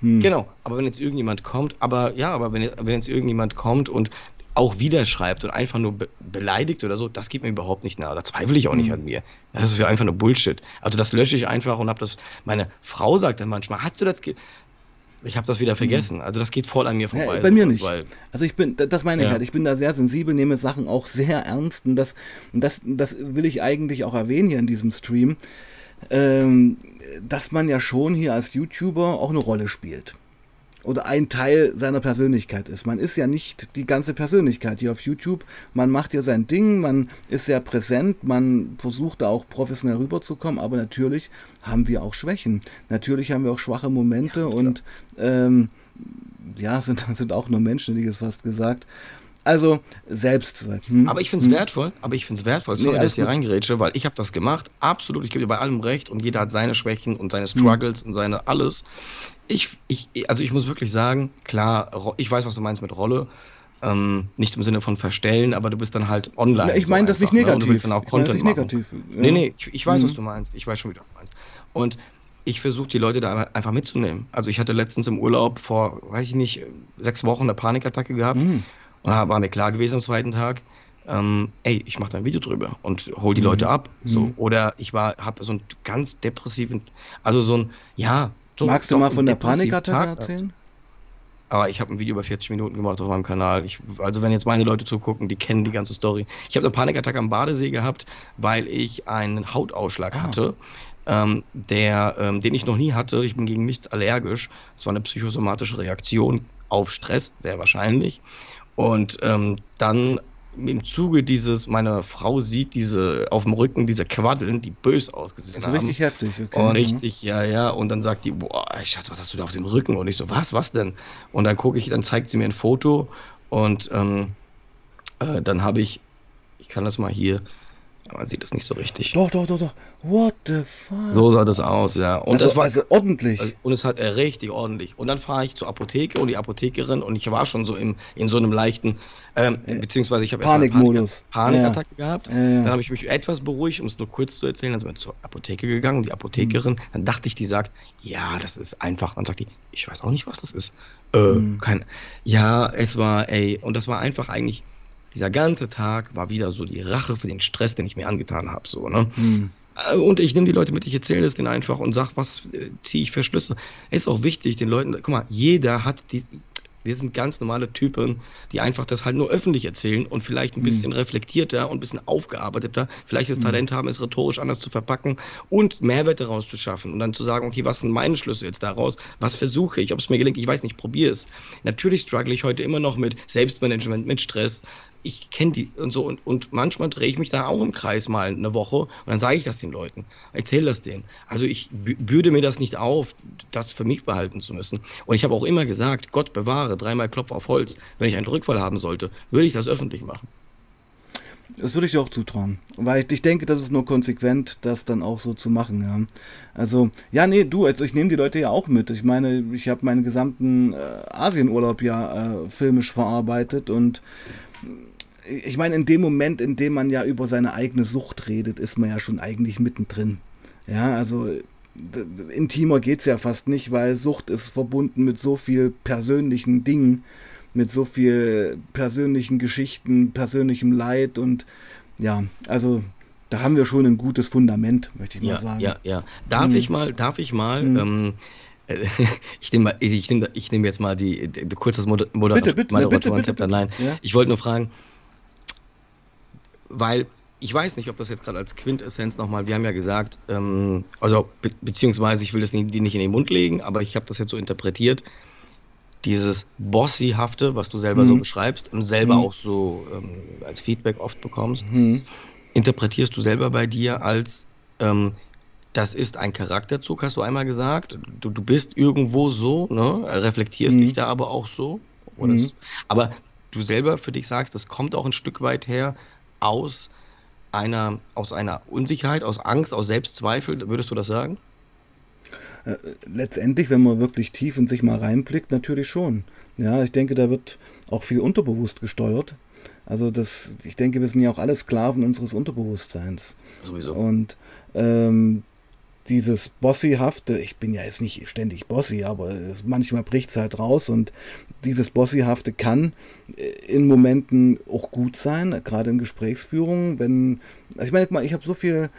S1: hm. Genau, aber wenn jetzt irgendjemand kommt, aber ja, aber wenn, wenn jetzt irgendjemand kommt und auch wieder schreibt und einfach nur be beleidigt oder so, das geht mir überhaupt nicht nahe. Da zweifle ich auch nicht mhm. an mir. Das ist für einfach nur Bullshit. Also das lösche ich einfach und habe das. Meine Frau sagt dann manchmal, hast du das? Ich habe das wieder mhm. vergessen. Also das geht voll an mir vorbei.
S2: Ja, bei mir nicht. Weil, also ich bin, das meine ich halt. Ich bin da sehr sensibel, nehme Sachen auch sehr ernst und das, das, das will ich eigentlich auch erwähnen hier in diesem Stream, ähm, dass man ja schon hier als YouTuber auch eine Rolle spielt oder ein Teil seiner Persönlichkeit ist. Man ist ja nicht die ganze Persönlichkeit hier auf YouTube. Man macht ja sein Ding, man ist sehr präsent, man versucht da auch professionell rüberzukommen, aber natürlich haben wir auch Schwächen. Natürlich haben wir auch schwache Momente ja, und ähm, ja, sind, sind auch nur Menschen, hätte ich jetzt fast gesagt. Also Selbstzweifel.
S1: Hm? Aber ich finde es hm? wertvoll, aber ich finde es wertvoll, sorry, nee, dass ich hier reingerätsche, weil ich habe das gemacht, absolut, ich gebe dir bei allem recht und jeder hat seine Schwächen und seine hm. Struggles hm. und seine alles. Ich, ich, also ich muss wirklich sagen, klar, ich weiß, was du meinst mit Rolle. Ähm, nicht im Sinne von verstellen, aber du bist dann halt online.
S2: ich meine so das nicht negativ. Ne? Und
S1: du willst dann auch Content
S2: ich
S1: machen.
S2: negativ.
S1: Ja. Nee, nee, ich, ich weiß, mhm. was du meinst. Ich weiß schon, wie du das meinst. Und ich versuche die Leute da einfach mitzunehmen. Also ich hatte letztens im Urlaub vor, weiß ich nicht, sechs Wochen eine Panikattacke gehabt. Mhm. Und da war mir klar gewesen am zweiten Tag, ähm, ey, ich mache da ein Video drüber und hol die mhm. Leute ab. So. Mhm. Oder ich war, habe so einen ganz depressiven, also so ein, ja, so,
S2: Magst du mal von der Panikattacke erzählen?
S1: Aber ich habe ein Video über 40 Minuten gemacht auf meinem Kanal. Ich, also wenn jetzt meine Leute zugucken, die kennen die ganze Story. Ich habe eine Panikattacke am Badesee gehabt, weil ich einen Hautausschlag ah. hatte, ähm, der, ähm, den ich noch nie hatte. Ich bin gegen nichts allergisch. Es war eine psychosomatische Reaktion auf Stress, sehr wahrscheinlich. Und ähm, dann im Zuge dieses, meine Frau sieht diese auf dem Rücken diese Quaddeln, die bös ausgesehen also
S2: haben. Richtig heftig,
S1: okay. Und richtig, ja, ja. Und dann sagt die, boah, Schatz, was hast du da auf dem Rücken? Und ich so, was, was denn? Und dann gucke ich, dann zeigt sie mir ein Foto und ähm, äh, dann habe ich, ich kann das mal hier, man sieht es nicht so richtig.
S2: Doch, doch, doch, doch. What the fuck?
S1: So sah das aus, ja. Und
S2: also,
S1: das war
S2: also ordentlich. Also,
S1: und es hat äh, richtig ordentlich. Und dann fahre ich zur Apotheke und die Apothekerin und ich war schon so im, in so einem leichten, ähm, äh, beziehungsweise ich habe
S2: Panikmodus.
S1: Panikattacke ja. gehabt. Ja, ja. Dann habe ich mich etwas beruhigt, um es nur kurz zu erzählen. Dann sind wir zur Apotheke gegangen und die Apothekerin, mhm. dann dachte ich, die sagt, ja, das ist einfach. Dann sagt die, ich weiß auch nicht, was das ist. Äh, mhm. kein, ja, es war, ey, und das war einfach eigentlich dieser ganze Tag war wieder so die Rache für den Stress, den ich mir angetan habe. So, ne? Hm. Und ich nehme die Leute mit, ich erzähle es denen einfach und sage, was äh, ziehe ich für Schlüsse. Ist auch wichtig, den Leuten, guck mal, jeder hat die, Wir sind ganz normale Typen, die einfach das halt nur öffentlich erzählen und vielleicht ein bisschen mhm. reflektierter und ein bisschen aufgearbeiteter, vielleicht das mhm. Talent haben, es rhetorisch anders zu verpacken und Mehrwert daraus zu schaffen und dann zu sagen, okay, was sind meine Schlüsse jetzt daraus? Was versuche ich? Ob es mir gelingt, ich weiß nicht, probiere es. Natürlich struggle ich heute immer noch mit Selbstmanagement, mit Stress, ich kenne die und so und, und manchmal drehe ich mich da auch im Kreis mal eine Woche und dann sage ich das den Leuten, erzähle das denen. Also ich bürde mir das nicht auf, das für mich behalten zu müssen. Und ich habe auch immer gesagt, Gott bewahre, dreimal Klopf auf Holz, wenn ich einen Rückfall haben sollte, würde ich das öffentlich machen.
S2: Das würde ich dir auch zutrauen. Weil ich, denke, das ist nur konsequent, das dann auch so zu machen. Ja. Also, ja, nee, du, also ich nehme die Leute ja auch mit. Ich meine, ich habe meinen gesamten äh, Asienurlaub ja äh, filmisch verarbeitet und ich meine, in dem Moment, in dem man ja über seine eigene Sucht redet, ist man ja schon eigentlich mittendrin. Ja, also intimer geht es ja fast nicht, weil Sucht ist verbunden mit so viel persönlichen Dingen, mit so viel persönlichen Geschichten, persönlichem Leid und ja, also da haben wir schon ein gutes Fundament, möchte ich
S1: ja,
S2: mal sagen.
S1: Ja, ja. Darf hm. ich mal, darf ich mal, hm. ähm, ich nehme ich nehm, ich nehm jetzt mal die, die, die kurz das Moder
S2: bitte, bitte,
S1: meine
S2: bitte, bitte, bitte,
S1: Nein, ja? ich wollte nur fragen, weil ich weiß nicht, ob das jetzt gerade als Quintessenz nochmal, wir haben ja gesagt, ähm, also be beziehungsweise ich will das nicht, die nicht in den Mund legen, aber ich habe das jetzt so interpretiert, dieses Bossy-hafte, was du selber mhm. so beschreibst und selber mhm. auch so ähm, als Feedback oft bekommst, mhm. interpretierst du selber bei dir als, ähm, das ist ein Charakterzug, hast du einmal gesagt, du, du bist irgendwo so, ne? reflektierst dich mhm. da aber auch so. Mhm. aber du selber für dich sagst, das kommt auch ein Stück weit her aus einer, aus einer Unsicherheit, aus Angst, aus Selbstzweifel, würdest du das sagen?
S2: Äh, letztendlich, wenn man wirklich tief in sich mal reinblickt, natürlich schon. Ja, ich denke, da wird auch viel unterbewusst gesteuert. Also das, ich denke, wir sind ja auch alle Sklaven unseres Unterbewusstseins.
S1: Sowieso.
S2: Und ähm, dieses Bossyhafte, ich bin ja jetzt nicht ständig Bossy, aber es, manchmal bricht es halt raus und dieses Bossyhafte kann äh, in Momenten auch gut sein, gerade in Gesprächsführungen, wenn, also ich meine, ich habe so viele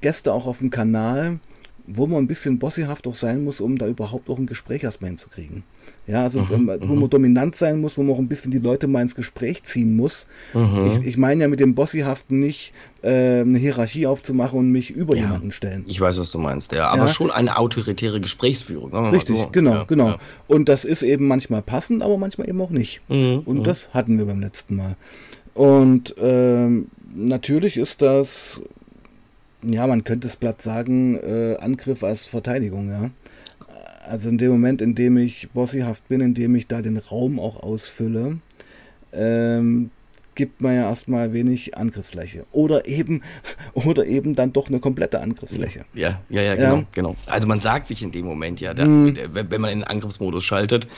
S2: Gäste auch auf dem Kanal, wo man ein bisschen bossyhaft auch sein muss, um da überhaupt auch ein Gespräch erstmal hinzukriegen. Ja, also mhm, wo mhm. man dominant sein muss, wo man auch ein bisschen die Leute mal ins Gespräch ziehen muss. Mhm. Ich, ich meine ja mit dem Bossyhaften nicht äh, eine Hierarchie aufzumachen und mich über ja, jemanden stellen.
S1: Ich weiß, was du meinst, ja. Aber ja. schon eine autoritäre Gesprächsführung.
S2: Richtig, so. genau, ja, genau. Und das ist eben manchmal passend, aber manchmal eben auch nicht. Mhm, und das hatten wir beim letzten Mal. Und ähm, natürlich ist das ja, man könnte es platt sagen, äh, Angriff als Verteidigung, ja. Also in dem Moment, in dem ich bossyhaft bin, in dem ich da den Raum auch ausfülle, ähm, gibt man ja erstmal wenig Angriffsfläche. Oder eben, oder eben dann doch eine komplette Angriffsfläche.
S1: Ja, ja, ja, genau, ja. genau. Also man sagt sich in dem Moment ja, da, mhm. wenn man in den Angriffsmodus schaltet,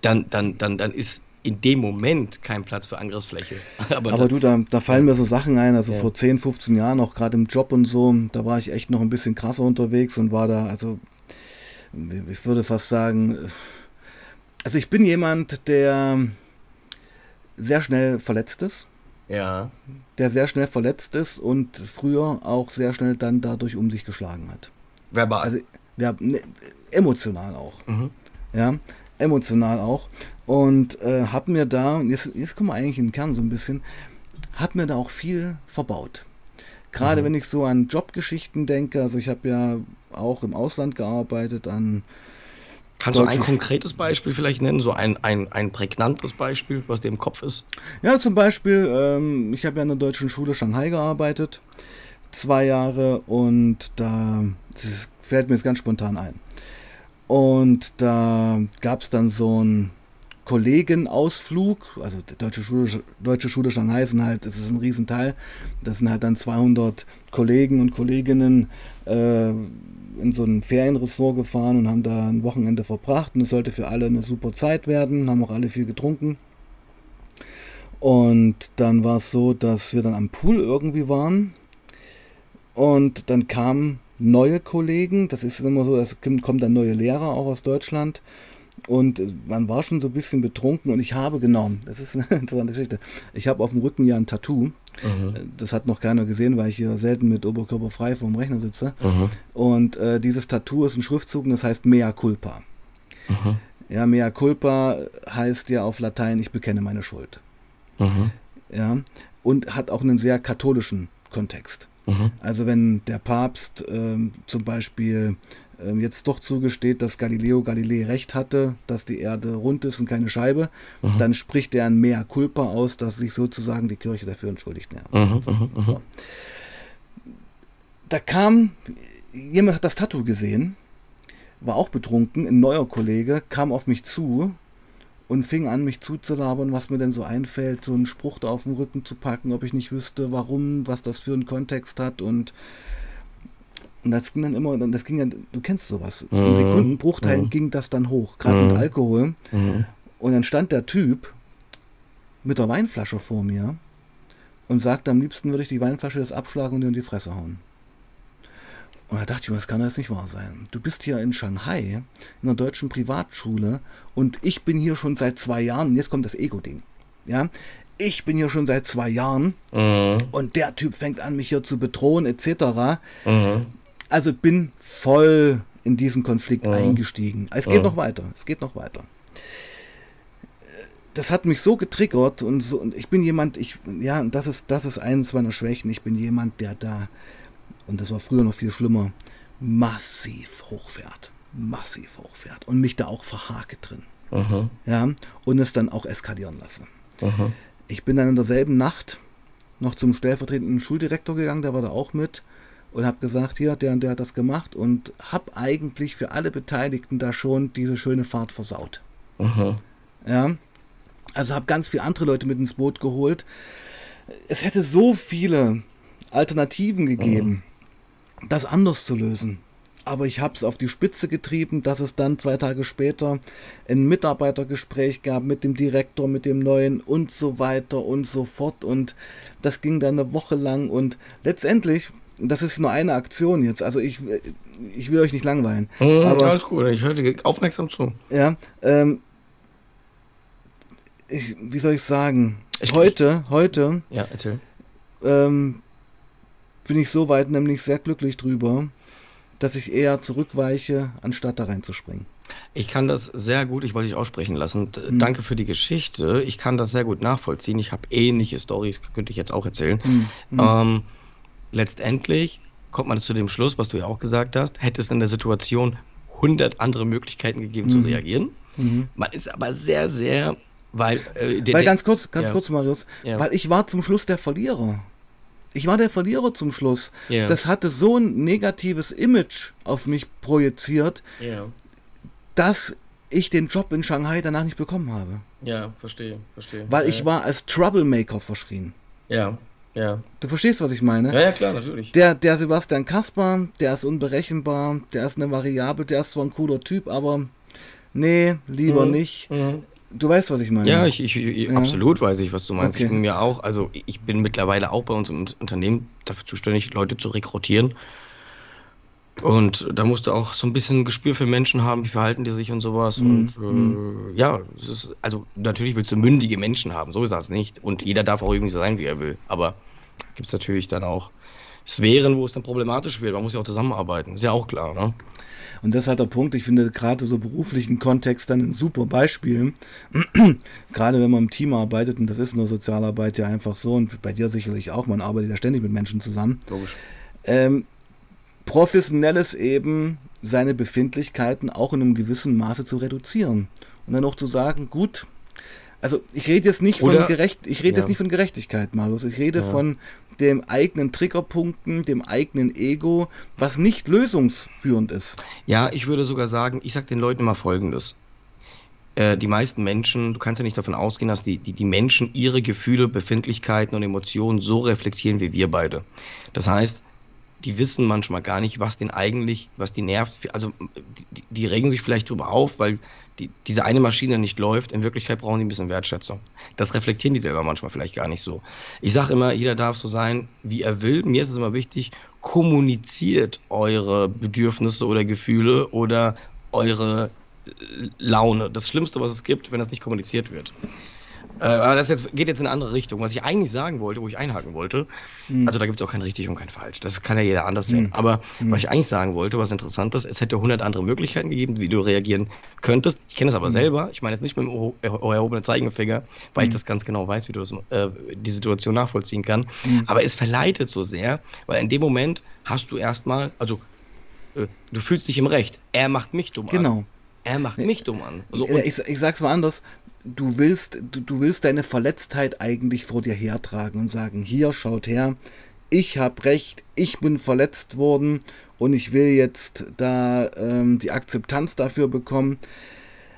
S1: dann, dann, dann, dann ist in dem Moment kein Platz für Angriffsfläche.
S2: Aber, Aber du, da, da fallen mir so Sachen ein, also ja. vor 10, 15 Jahren auch gerade im Job und so, da war ich echt noch ein bisschen krasser unterwegs und war da, also ich würde fast sagen, also ich bin jemand, der sehr schnell verletzt ist.
S1: Ja.
S2: Der sehr schnell verletzt ist und früher auch sehr schnell dann dadurch um sich geschlagen hat.
S1: Verbal.
S2: Also ja, ne, emotional auch. Mhm. Ja, emotional auch. Und äh, hab mir da, jetzt, jetzt kommen wir eigentlich in den Kern so ein bisschen, hab mir da auch viel verbaut. Gerade mhm. wenn ich so an Jobgeschichten denke, also ich habe ja auch im Ausland gearbeitet, an
S1: Kannst du ein konkretes Beispiel vielleicht nennen, so ein, ein, ein prägnantes Beispiel, was dir im Kopf ist?
S2: Ja, zum Beispiel, ähm, ich habe ja an der deutschen Schule Shanghai gearbeitet, zwei Jahre, und da fällt mir jetzt ganz spontan ein. Und da gab es dann so einen Kollegenausflug, also Deutsche Schule, Deutsche Schule Shanghai sind halt, das ist ein Riesenteil, das sind halt dann 200 Kollegen und Kolleginnen äh, in so ein Ferienressort gefahren und haben da ein Wochenende verbracht und es sollte für alle eine super Zeit werden, haben auch alle viel getrunken. Und dann war es so, dass wir dann am Pool irgendwie waren und dann kamen neue Kollegen, das ist immer so, es kommt dann neue Lehrer auch aus Deutschland und man war schon so ein bisschen betrunken und ich habe genommen, das ist eine interessante Geschichte, ich habe auf dem Rücken ja ein Tattoo. Mhm. Das hat noch keiner gesehen, weil ich hier selten mit Oberkörper frei vorm Rechner sitze. Mhm. Und äh, dieses Tattoo ist ein Schriftzug und das heißt Mea Culpa. Mhm. Ja, mea culpa heißt ja auf Latein, ich bekenne meine Schuld. Ja, und hat auch einen sehr katholischen Kontext. Also wenn der Papst ähm, zum Beispiel jetzt doch zugesteht, dass Galileo Galilei recht hatte, dass die Erde rund ist und keine Scheibe,
S1: Mhm.
S2: dann spricht er ein Mea culpa aus, dass sich sozusagen die Kirche dafür entschuldigt. Ja.
S1: Mhm, mhm, mhm.
S2: So. Da kam, jemand hat das Tattoo gesehen, war auch betrunken, ein neuer Kollege, kam auf mich zu und fing an, mich zuzulabern, was mir denn so einfällt, so einen Spruch da auf den Rücken zu packen, ob ich nicht wüsste, warum, was das für einen Kontext hat und und das ging dann immer, das ging ja, du kennst sowas. In
S1: Mhm.
S2: Sekundenbruchteilen
S1: Mhm.
S2: ging das dann hoch, gerade mit
S1: Mhm.
S2: Alkohol.
S1: Mhm.
S2: Und dann stand der Typ mit der Weinflasche vor mir und sagte, am liebsten würde ich die Weinflasche jetzt abschlagen und dir in die Fresse hauen. Und da dachte ich mir, das kann doch jetzt nicht wahr sein. Du bist hier in Shanghai, in einer deutschen Privatschule und ich bin hier schon seit zwei Jahren, und jetzt kommt das Ego-Ding. Ja, ich bin hier schon seit zwei Jahren
S1: Mhm.
S2: und der Typ fängt an, mich hier zu bedrohen, etc.
S1: Mhm.
S2: Also bin voll in diesen Konflikt
S1: Mhm.
S2: eingestiegen. Es geht
S1: Mhm.
S2: noch weiter. Es geht noch weiter. Das hat mich so getriggert und so und ich bin jemand, ich ja, und das ist das ist eines meiner Schwächen. Ich bin jemand, der da und das war früher noch viel schlimmer, massiv hochfährt, massiv hochfährt und mich da auch verhake drin,
S1: Mhm.
S2: ja, und es dann auch eskalieren lasse.
S1: Mhm.
S2: Ich bin dann in derselben Nacht noch zum stellvertretenden Schuldirektor gegangen, der war da auch mit und habe gesagt, hier, der und der hat das gemacht und habe eigentlich für alle Beteiligten da schon diese schöne Fahrt versaut.
S1: Mhm.
S2: Ja, also habe ganz viele andere Leute mit ins Boot geholt. Es hätte so viele Alternativen gegeben, das anders zu lösen. Aber ich habe es auf die Spitze getrieben, dass es dann zwei Tage später ein Mitarbeitergespräch gab mit dem Direktor, mit dem neuen und so weiter und so fort. Und das ging dann eine Woche lang. Und letztendlich, das ist nur eine Aktion jetzt. Also ich, ich will euch nicht langweilen.
S1: Mhm.
S2: Aber
S1: Alles gut, ich höre dir aufmerksam zu.
S2: ja, ähm, ich, wie soll ich sagen?
S1: Ich-
S2: heute, heute
S1: Ja, erzähl.
S2: ähm, bin ich so weit nämlich sehr glücklich drüber, dass ich eher zurückweiche, anstatt da reinzuspringen.
S1: Ich kann das sehr gut, ich wollte dich aussprechen lassen.
S2: Hm.
S1: Danke für die Geschichte. Ich kann das sehr gut nachvollziehen. Ich habe ähnliche Stories, könnte ich jetzt auch erzählen.
S2: Hm, hm.
S1: Ähm, letztendlich kommt man zu dem Schluss, was du ja auch gesagt hast, hätte es in der Situation 100 andere Möglichkeiten gegeben zu
S2: Mhm.
S1: reagieren.
S2: Mhm.
S1: Man ist aber sehr, sehr, weil, äh, der,
S2: Weil ganz kurz, ganz
S1: ja.
S2: kurz, Marius,
S1: Ja.
S2: weil ich war zum Schluss der Verlierer. Ich war der Verlierer zum Schluss.
S1: Ja.
S2: Das hatte so ein negatives Image auf mich projiziert,
S1: ja,
S2: dass ich den Job in Shanghai danach nicht bekommen habe.
S1: ja, verstehe, verstehe.
S2: Weil
S1: ja,
S2: ich war als Troublemaker verschrien.
S1: Ja, ja.
S2: Du verstehst, was ich meine?
S1: Ja, ja, klar, natürlich.
S2: Der, der Sebastian Kaspar, der ist unberechenbar, der ist eine Variable, der ist zwar ein cooler Typ, aber nee, lieber
S1: Mhm.
S2: nicht.
S1: Mhm.
S2: Du weißt, was ich meine.
S1: Ja, ich, ich, ich
S2: Ja.
S1: absolut weiß ich, was du meinst.
S2: Okay.
S1: Ich bin mir auch, also ich bin mittlerweile auch bei uns im Unternehmen dafür zuständig, Leute zu rekrutieren. Und da musst du auch so ein bisschen Gespür für Menschen haben, wie verhalten die sich und sowas.
S2: Mhm.
S1: Und äh, ja, es ist, also natürlich willst du mündige Menschen haben, so ist das nicht. Und jeder darf auch irgendwie so sein, wie er will. Aber gibt es natürlich dann auch Sphären, wo es dann problematisch wird. Man muss ja auch zusammenarbeiten, ist ja auch klar, ne?
S2: Und das ist halt der Punkt, ich finde gerade so beruflichen Kontext dann ein super Beispiel. gerade wenn man im Team arbeitet, und das ist in der Sozialarbeit ja einfach so, und bei dir sicherlich auch, man arbeitet ja ständig mit Menschen zusammen.
S1: Logisch.
S2: Ähm, professionelles eben seine Befindlichkeiten auch in einem gewissen Maße zu reduzieren. Und dann auch zu sagen, gut, also ich rede jetzt nicht
S1: Oder-
S2: von gerecht, ich rede
S1: Ja.
S2: jetzt nicht von Gerechtigkeit, Marius. Ich rede
S1: Ja.
S2: von dem eigenen Triggerpunkten, dem eigenen Ego, was nicht lösungsführend ist.
S1: Ja, ich würde sogar sagen, ich sage den Leuten immer Folgendes. Äh, die meisten Menschen, du kannst ja nicht davon ausgehen, dass die, die, die Menschen ihre Gefühle, Befindlichkeiten und Emotionen so reflektieren wie wir beide. Das heißt, die wissen manchmal gar nicht, was den eigentlich, was die nervt. Also die, die- regen sich vielleicht drüber auf, weil die, diese eine Maschine nicht läuft. In Wirklichkeit brauchen die ein bisschen Wertschätzung. Das reflektieren die selber manchmal vielleicht gar nicht so. Ich sage immer, jeder darf so sein, wie er will. Mir ist es immer wichtig, kommuniziert eure Bedürfnisse oder Gefühle oder eure Laune. Das Schlimmste, was es gibt, wenn das nicht kommuniziert wird. Äh, aber das jetzt, geht jetzt in eine andere Richtung. Was ich eigentlich sagen wollte, wo ich einhaken wollte, mhm. also da gibt es auch kein richtig und kein falsch. Das kann ja jeder anders sehen. Mhm. Aber mhm. was ich eigentlich sagen wollte, was interessant ist, es hätte 100 andere Möglichkeiten gegeben, wie du reagieren könntest. Ich kenne es aber mhm. selber. Ich meine jetzt nicht mit dem erhobenen Zeigefinger, weil ich mhm. das ganz genau weiß, wie du das, äh, die Situation nachvollziehen kann. Mhm. Aber es verleitet so sehr, weil in dem Moment hast du erstmal, also äh, du fühlst dich im Recht. Er macht mich dumm
S2: genau. an.
S1: Er macht mich dumm an.
S2: Also, ich, ich sag's mal anders du willst, du, du willst deine Verletztheit eigentlich vor dir hertragen und sagen, hier, schaut her, ich habe recht, ich bin verletzt worden und ich will jetzt da ähm, die Akzeptanz dafür bekommen.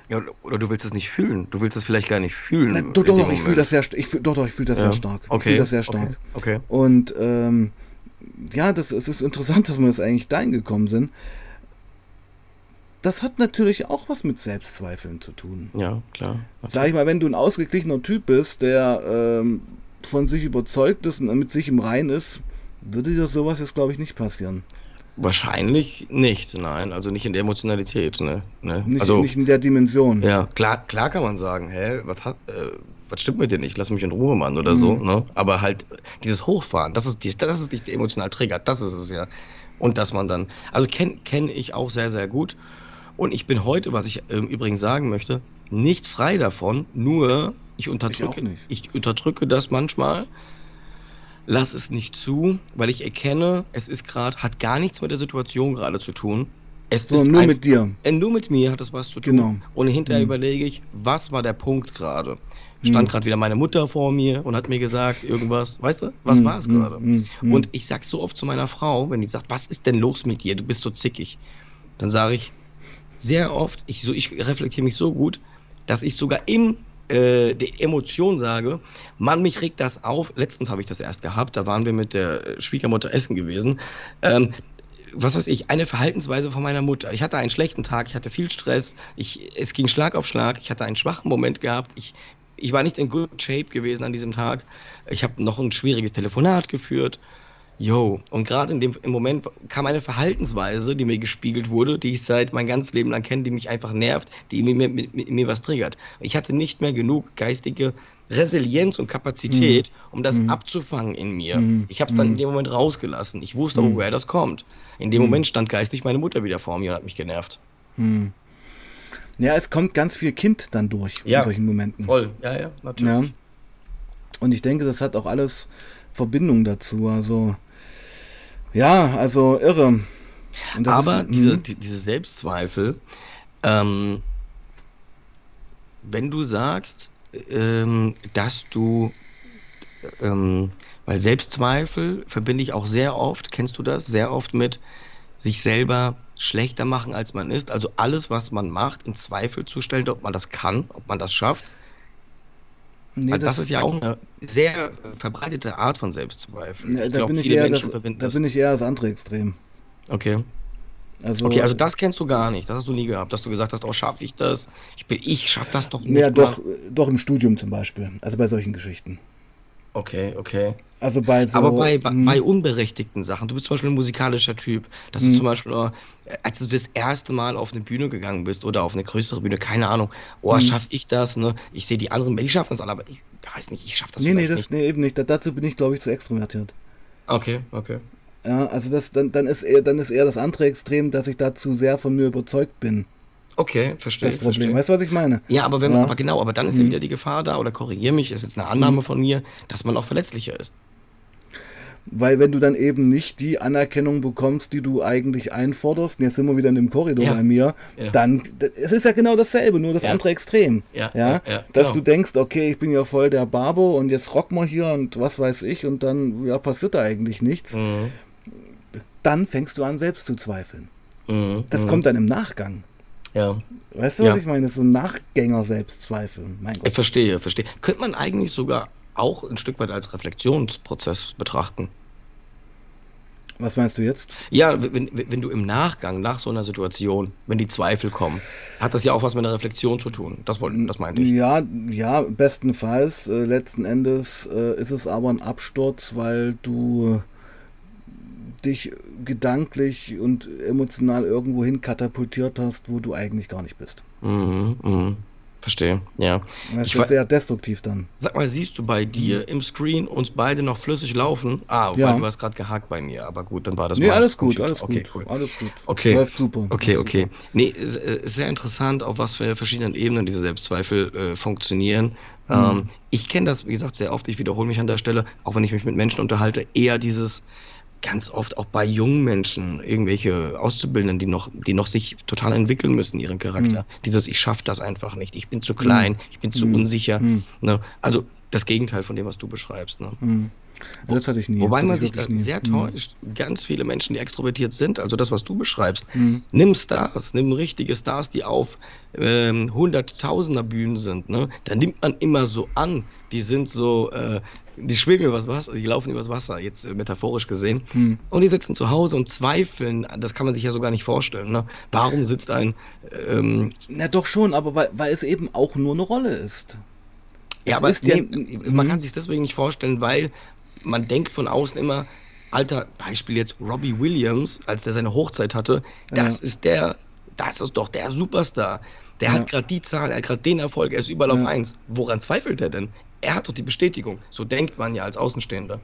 S1: Ja, oder du willst es nicht fühlen. Du willst es vielleicht gar nicht fühlen. Na,
S2: doch, doch, ich fühle das sehr, ich fühl, doch, doch, ich fühle das ja. sehr stark. Okay. Ich fühle das sehr stark.
S1: Okay. okay.
S2: Und ähm, ja, das, es ist interessant, dass wir jetzt eigentlich dahin gekommen sind das hat natürlich auch was mit Selbstzweifeln zu tun.
S1: Ja, klar.
S2: Sag ich mal, wenn du ein ausgeglichener Typ bist, der ähm, von sich überzeugt ist und mit sich im Rein ist, würde dir sowas jetzt, glaube ich, nicht passieren.
S1: Wahrscheinlich nicht, nein. Also nicht in der Emotionalität, ne? ne?
S2: Nicht,
S1: also,
S2: nicht in der Dimension.
S1: Ja, klar, klar kann man sagen, hä, was hat, äh, was stimmt mit dir nicht? Lass mich in Ruhe, Mann, oder mhm. so, ne? Aber halt dieses Hochfahren, das ist, das ist dich emotional triggert, das ist es ja. Und dass man dann, also kenne kenn ich auch sehr, sehr gut. Und ich bin heute, was ich ähm, übrigens sagen möchte, nicht frei davon, nur ich unterdrücke, ich, ich unterdrücke das manchmal, lass es nicht zu, weil ich erkenne, es ist gerade, hat gar nichts mit der Situation gerade zu tun. Es
S2: so, ist nur mit dir.
S1: Äh, nur mit mir hat es was zu tun. Genau. Und hinterher mhm. überlege ich, was war der Punkt gerade? Stand mhm. gerade wieder meine Mutter vor mir und hat mir gesagt, irgendwas, weißt du, was mhm. war es gerade? Mhm. Und ich sag so oft zu meiner Frau, wenn die sagt, was ist denn los mit dir? Du bist so zickig. Dann sage ich, sehr oft, ich, so, ich reflektiere mich so gut, dass ich sogar im äh, der Emotion sage, Mann, mich regt das auf. Letztens habe ich das erst gehabt, da waren wir mit der Schwiegermutter essen gewesen. Ähm, was weiß ich, eine Verhaltensweise von meiner Mutter. Ich hatte einen schlechten Tag, ich hatte viel Stress, ich, es ging Schlag auf Schlag, ich hatte einen schwachen Moment gehabt, ich, ich war nicht in good shape gewesen an diesem Tag. Ich habe noch ein schwieriges Telefonat geführt. Yo, und gerade in dem im Moment kam eine Verhaltensweise, die mir gespiegelt wurde, die ich seit mein ganzes Leben lang kenne, die mich einfach nervt, die mir, mir, mir, mir was triggert. Ich hatte nicht mehr genug geistige Resilienz und Kapazität, mhm. um das mhm. abzufangen in mir. Mhm. Ich habe es dann in mhm. dem Moment rausgelassen. Ich wusste aber, mhm. woher das kommt. In dem mhm. Moment stand geistig meine Mutter wieder vor mir und hat mich genervt.
S2: Ja, es kommt ganz viel Kind dann durch
S1: ja,
S2: in solchen Momenten.
S1: Voll, ja, ja, natürlich. Ja.
S2: Und ich denke, das hat auch alles Verbindung dazu. Also ja, also irre.
S1: Aber ist, diese, die, diese Selbstzweifel, ähm, wenn du sagst, ähm, dass du, ähm, weil Selbstzweifel verbinde ich auch sehr oft, kennst du das, sehr oft mit sich selber schlechter machen, als man ist. Also alles, was man macht, in Zweifel zu stellen, ob man das kann, ob man das schafft. Nee, also das, das, ist ja auch eine sehr verbreitete Art von Selbstzweifel.
S2: Ja, da, glaub, bin ich eher das, da bin ich eher das andere Extrem.
S1: Okay. Also, okay, also das kennst du gar nicht. Das hast du nie gehabt, dass du gesagt hast, oh, schaffe ich das? Ich bin ich, schaff das doch nicht.
S2: Ja, doch, doch im Studium zum Beispiel. Also bei solchen Geschichten.
S1: Okay, okay.
S2: Also bei so,
S1: Aber bei, bei, bei, unberechtigten Sachen, du bist zum Beispiel ein musikalischer Typ, dass du zum Beispiel, oh, als du das erste Mal auf eine Bühne gegangen bist oder auf eine größere Bühne, keine Ahnung, oh, mhm. schaff ich das, ne? Ich sehe die anderen, die schaffen es alle, aber ich weiß nicht, ich schaff das
S2: nee, nee, das, nicht. Nee, eben nicht. Dazu bin ich, glaube ich, zu extrovertiert.
S1: Okay, okay.
S2: Ja, also das, dann, dann, ist eher, dann ist eher das andere Extrem, dass ich da zu sehr von mir überzeugt bin.
S1: Okay, verstehe.
S2: Das Problem.
S1: Verstehe.
S2: Weißt du, was ich meine?
S1: Ja, aber wenn ja. aber genau, aber dann ist mhm. ja wieder die Gefahr da, oder korrigiere mich, ist jetzt eine Annahme mhm. von mir, dass man auch verletzlicher ist.
S2: Weil wenn du dann eben nicht die Anerkennung bekommst, die du eigentlich einforderst, jetzt sind wir wieder in dem Korridor ja. bei mir, ja. dann, es ist ja genau dasselbe, nur das ja. andere Extrem. Ja, ja, Dass genau. du denkst, okay, ich bin ja voll der Barbo und jetzt rocken wir hier und was weiß ich und dann, ja, passiert da eigentlich nichts. Mhm. Dann fängst du an, selbst zu zweifeln. Mhm. Das mhm. kommt dann im Nachgang.
S1: Ja.
S2: Weißt du, was ja. ich meine? So ein Nachgänger-Selbstzweifel.
S1: Mein Gott. Ich verstehe, verstehe. Könnte man eigentlich sogar auch ein Stück weit als Reflexionsprozess betrachten?
S2: Was meinst du jetzt?
S1: Ja, wenn, wenn du im Nachgang, nach so einer Situation, wenn die Zweifel kommen, hat das ja auch was mit einer Reflexion zu tun. Das, das meinte ich.
S2: Ja, ja, bestenfalls. Äh, letzten Endes äh, ist es aber ein Absturz, weil du dich gedanklich und emotional irgendwo hin katapultiert hast, wo du eigentlich gar nicht bist.
S1: Mhm, mh. Verstehe, ja.
S2: Das
S1: Ich
S2: ist sehr destruktiv dann.
S1: Sag mal, siehst du bei dir im Screen uns beide noch flüssig laufen? Ah,
S2: Ja.
S1: du hast gerade gehakt bei mir, aber gut, dann war das
S2: Nee,
S1: mein
S2: alles gut, alles
S1: okay,
S2: gut.
S1: Cool.
S2: Alles gut.
S1: Okay.
S2: Läuft super.
S1: Okay,
S2: Läuft
S1: okay. Nee, ist, äh, sehr interessant, auf was für verschiedenen Ebenen diese Selbstzweifel äh, funktionieren.
S2: Mhm.
S1: Ähm, ich kenne das, wie gesagt, sehr oft, ich wiederhole mich an der Stelle, auch wenn ich mich mit Menschen unterhalte, eher dieses ganz oft auch bei jungen Menschen, irgendwelche Auszubildenden, die noch, die noch sich total entwickeln müssen, ihren Charakter.
S2: Mhm.
S1: Dieses, ich schaffe das einfach nicht, ich bin zu klein, ich bin zu
S2: Mhm.
S1: unsicher.
S2: Mhm.
S1: Ne? Also das Gegenteil von dem, was du beschreibst. Ne?
S2: Hm. Das hatte ich nie.
S1: Wobei man sich
S2: ich
S1: da
S2: nie.
S1: sehr
S2: Hm.
S1: täuscht. Ganz viele Menschen, die extrovertiert sind, also das, was du beschreibst,
S2: Hm.
S1: nimm Stars, nimm richtige Stars, die auf ähm, Hunderttausender Bühnen sind. Ne? Da nimmt man immer so an, die sind so, äh, die schwimmen übers Wasser, die laufen übers Wasser, jetzt äh, metaphorisch gesehen.
S2: Hm.
S1: Und die sitzen zu Hause und zweifeln, das kann man sich ja so gar nicht vorstellen. Ne? Warum sitzt ein, ähm,
S2: Na doch schon, aber weil, weil es eben auch nur eine Rolle ist.
S1: Ja,
S2: Es
S1: aber
S2: ist ja-
S1: nee, man
S2: Mhm.
S1: kann sich deswegen nicht vorstellen, weil man denkt von außen immer, alter Beispiel jetzt Robbie Williams, als der seine Hochzeit hatte, das
S2: Ja.
S1: ist der, das ist doch der Superstar. Der
S2: Ja.
S1: hat gerade die Zahlen, er hat gerade den Erfolg, er ist überall
S2: Ja.
S1: auf eins. Woran zweifelt er denn? Er hat doch die Bestätigung. So denkt man ja als Außenstehender.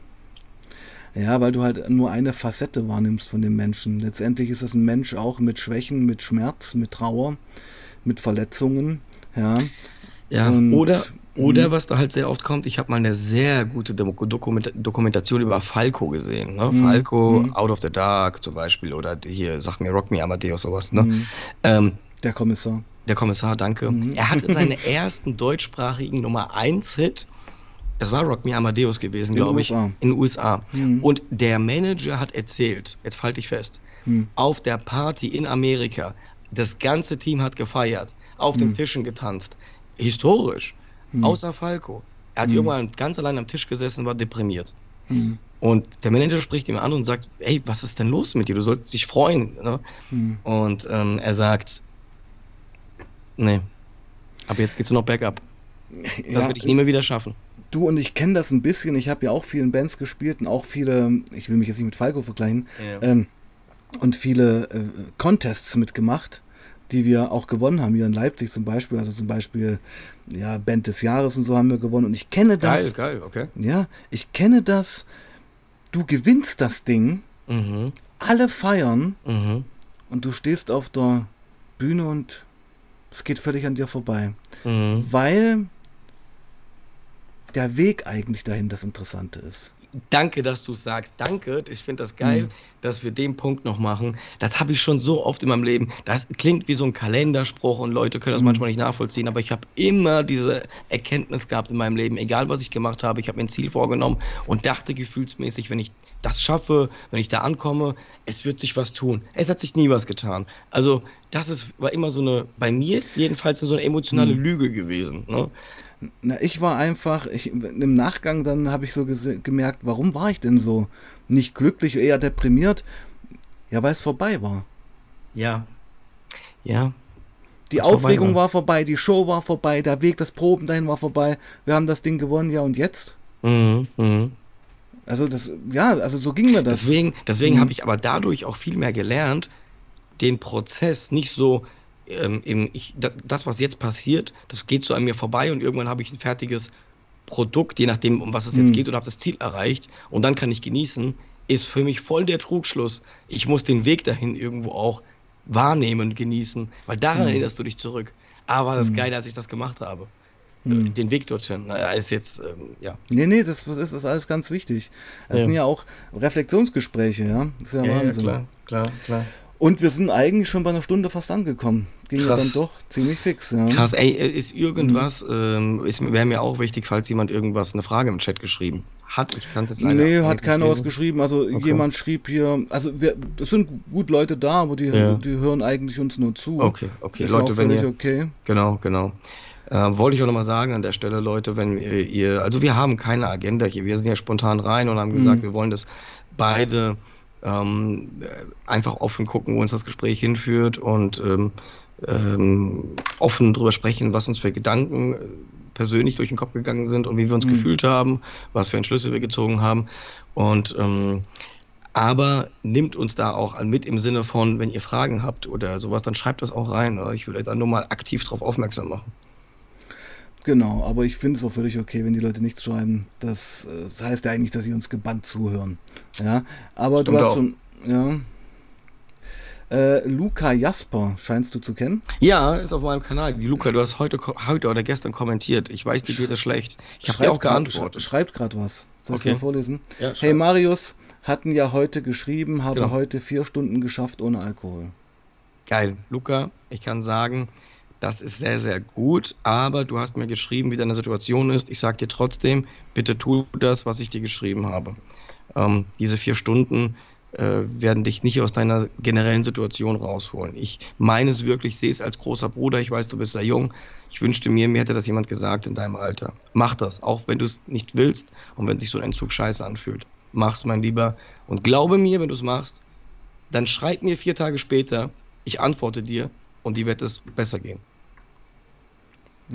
S2: Ja, weil du halt nur eine Facette wahrnimmst von dem Menschen. Letztendlich ist es ein Mensch auch mit Schwächen, mit Schmerz, mit Trauer, mit Verletzungen. Ja.
S1: Ja,
S2: Und-
S1: oder, oder
S2: Mhm.
S1: was da halt sehr oft kommt, ich habe mal eine sehr gute Doku- Dokument Dokumentation über Falco gesehen. Ne?
S2: Mhm.
S1: Falco,
S2: Mhm.
S1: Out of the Dark zum Beispiel, oder hier, sag mir Rock Me Amadeus, sowas. Ne?
S2: Mhm.
S1: Ähm,
S2: Der Kommissar.
S1: Der Kommissar, danke.
S2: Mhm.
S1: Er hatte seinen ersten deutschsprachigen Nummer 1 Hit. Es war Rock Me Amadeus gewesen, glaube ich,
S2: USA.
S1: in den USA.
S2: Mhm.
S1: Und der Manager hat erzählt, jetzt halte ich fest,
S2: Hm.
S1: auf der Party in Amerika, das ganze Team hat gefeiert, auf den
S2: Hm.
S1: Tischen getanzt. Historisch.
S2: Hm.
S1: Außer Falco. Er hat
S2: Hm.
S1: irgendwann ganz allein am Tisch gesessen, war deprimiert. Und der Manager spricht ihn an und sagt, ey, was ist denn los mit dir? Du solltest dich freuen. Ne? Und ähm, er sagt, nee, ab jetzt geht's nur noch bergab. Das
S2: Ja,
S1: werde ich nie mehr wieder schaffen.
S2: Du und ich kenne das ein bisschen. Ich habe ja auch vielen Bands gespielt und auch viele, ich will mich jetzt nicht mit Falco vergleichen, ähm, und viele äh, Contests mitgemacht, die wir auch gewonnen haben, hier in Leipzig zum Beispiel. Also zum Beispiel, ja, Band des Jahres und so haben wir gewonnen. Und ich kenne das.
S1: geil, geil, okay.
S2: Ja, ich kenne das. Du gewinnst das Ding,
S1: Mhm,
S2: alle feiern
S1: mhm,
S2: und du stehst auf der Bühne und es geht völlig an dir vorbei.
S1: mhm.
S2: Weil der Weg eigentlich dahin das Interessante ist.
S1: Danke, dass du es sagst. Danke. Ich finde das geil,
S2: Mhm.
S1: dass wir den Punkt noch machen. Das habe ich schon so oft in meinem Leben. Das klingt wie so ein Kalenderspruch und Leute können das
S2: Mhm.
S1: manchmal nicht nachvollziehen, aber ich habe immer diese Erkenntnis gehabt in meinem Leben, egal was ich gemacht habe. Ich habe mir ein Ziel vorgenommen und dachte gefühlsmäßig, wenn ich das schaffe, wenn ich da ankomme, es wird sich was tun. Es hat sich nie was getan. Also, das ist, war immer so eine, bei mir jedenfalls so eine emotionale
S2: Mhm.
S1: Lüge gewesen. Ne?
S2: Na, ich war einfach, ich, im Nachgang dann habe ich so gemerkt, warum war ich denn so nicht glücklich, eher deprimiert? Ja, weil es vorbei war.
S1: Ja. Ja.
S2: Die Aufregung
S1: war.
S2: war vorbei, die Show war vorbei, der Weg, das Proben dahin war vorbei. Wir haben das Ding gewonnen, ja und jetzt?
S1: Mhm. Mhm.
S2: Also das, ja, also so ging mir das.
S1: Deswegen, deswegen
S2: Mhm.
S1: habe ich aber dadurch auch viel mehr gelernt, den Prozess nicht so, ähm, eben ich, da- das, was jetzt passiert, das geht so an mir vorbei und irgendwann habe ich ein fertiges Produkt, je nachdem, um was es jetzt
S2: Mhm.
S1: geht, oder habe das Ziel erreicht und dann kann ich genießen, ist für mich voll der Trugschluss. Ich muss den Weg dahin irgendwo auch wahrnehmen und genießen, weil daran
S2: Mhm.
S1: erinnerst du dich zurück. Aber das
S2: Mhm.
S1: Geile, als ich das gemacht habe.
S2: Mhm.
S1: Den Weg dorthin, naja, ist jetzt, ähm, ja.
S2: Nee, nee, das, das ist alles ganz wichtig. Das
S1: Ja.
S2: sind ja auch Reflexionsgespräche, ja. Das ist ja, Wahnsinn.
S1: klar, klar, klar.
S2: Und wir sind eigentlich schon bei einer Stunde fast angekommen. Ging ja
S1: Krass.
S2: dann doch ziemlich fix, ja.
S1: Krass, ey, äh, ist irgendwas,
S2: Mhm.
S1: ähm, wäre mir auch wichtig, falls jemand irgendwas, eine Frage im Chat geschrieben hat. Ich kann es jetzt leider
S2: Nee, hat keiner was geschrieben. Also
S1: Okay.
S2: jemand schrieb hier, also wir, es sind gut Leute da, aber die,
S1: Ja.
S2: die hören eigentlich uns nur zu.
S1: Okay, okay,
S2: Ist
S1: Leute, wenn ihr,
S2: okay.
S1: genau, genau. Äh, wollte ich auch nochmal sagen an der Stelle, Leute, wenn ihr, also wir haben keine Agenda hier, wir sind ja spontan rein und haben gesagt,
S2: Mhm.
S1: wir wollen das beide ähm, äh, einfach offen gucken, wo uns das Gespräch hinführt und ähm, ähm, offen drüber sprechen, was uns für Gedanken äh, persönlich durch den Kopf gegangen sind und wie wir uns
S2: Mhm.
S1: gefühlt haben, was für Entschlüsse wir gezogen haben. Und ähm, aber nimmt uns da auch mit im Sinne von, wenn ihr Fragen habt oder sowas, dann schreibt das auch rein. Oder? Ich will euch da nur mal aktiv drauf aufmerksam machen.
S2: Genau, aber ich finde es auch völlig okay, wenn die Leute nichts schreiben. Das, äh, das heißt ja eigentlich, dass sie uns gebannt zuhören. Ja, aber Stimmt du hast auch. schon, ja. Äh, Luca Jasper, scheinst du zu kennen?
S1: Ja, ist auf meinem Kanal. Luca, du hast heute, heute oder gestern kommentiert. Ich weiß, dir geht es schlecht. Ich habe dir auch geantwortet.
S2: schreibt gerade was. Soll ich okay. mal vorlesen? Ja, hey Marius, hatten ja heute geschrieben, habe genau. heute vier Stunden geschafft ohne Alkohol.
S1: Geil. Luca, ich kann sagen, das ist sehr, sehr gut, aber du hast mir geschrieben, wie deine Situation ist. Ich sage dir trotzdem, bitte tu das, was ich dir geschrieben habe. Ähm, diese vier Stunden äh, werden dich nicht aus deiner generellen Situation rausholen. Ich meine es wirklich, sehe es als großer Bruder. Ich weiß, du bist sehr jung. Ich wünschte mir, mir hätte das jemand gesagt in deinem Alter. Mach das, auch wenn du es nicht willst und wenn sich so ein Entzug scheiße anfühlt. Mach's, mein Lieber. Und glaube mir, wenn du es machst, dann schreib mir vier Tage später, ich antworte dir und die wird es besser gehen.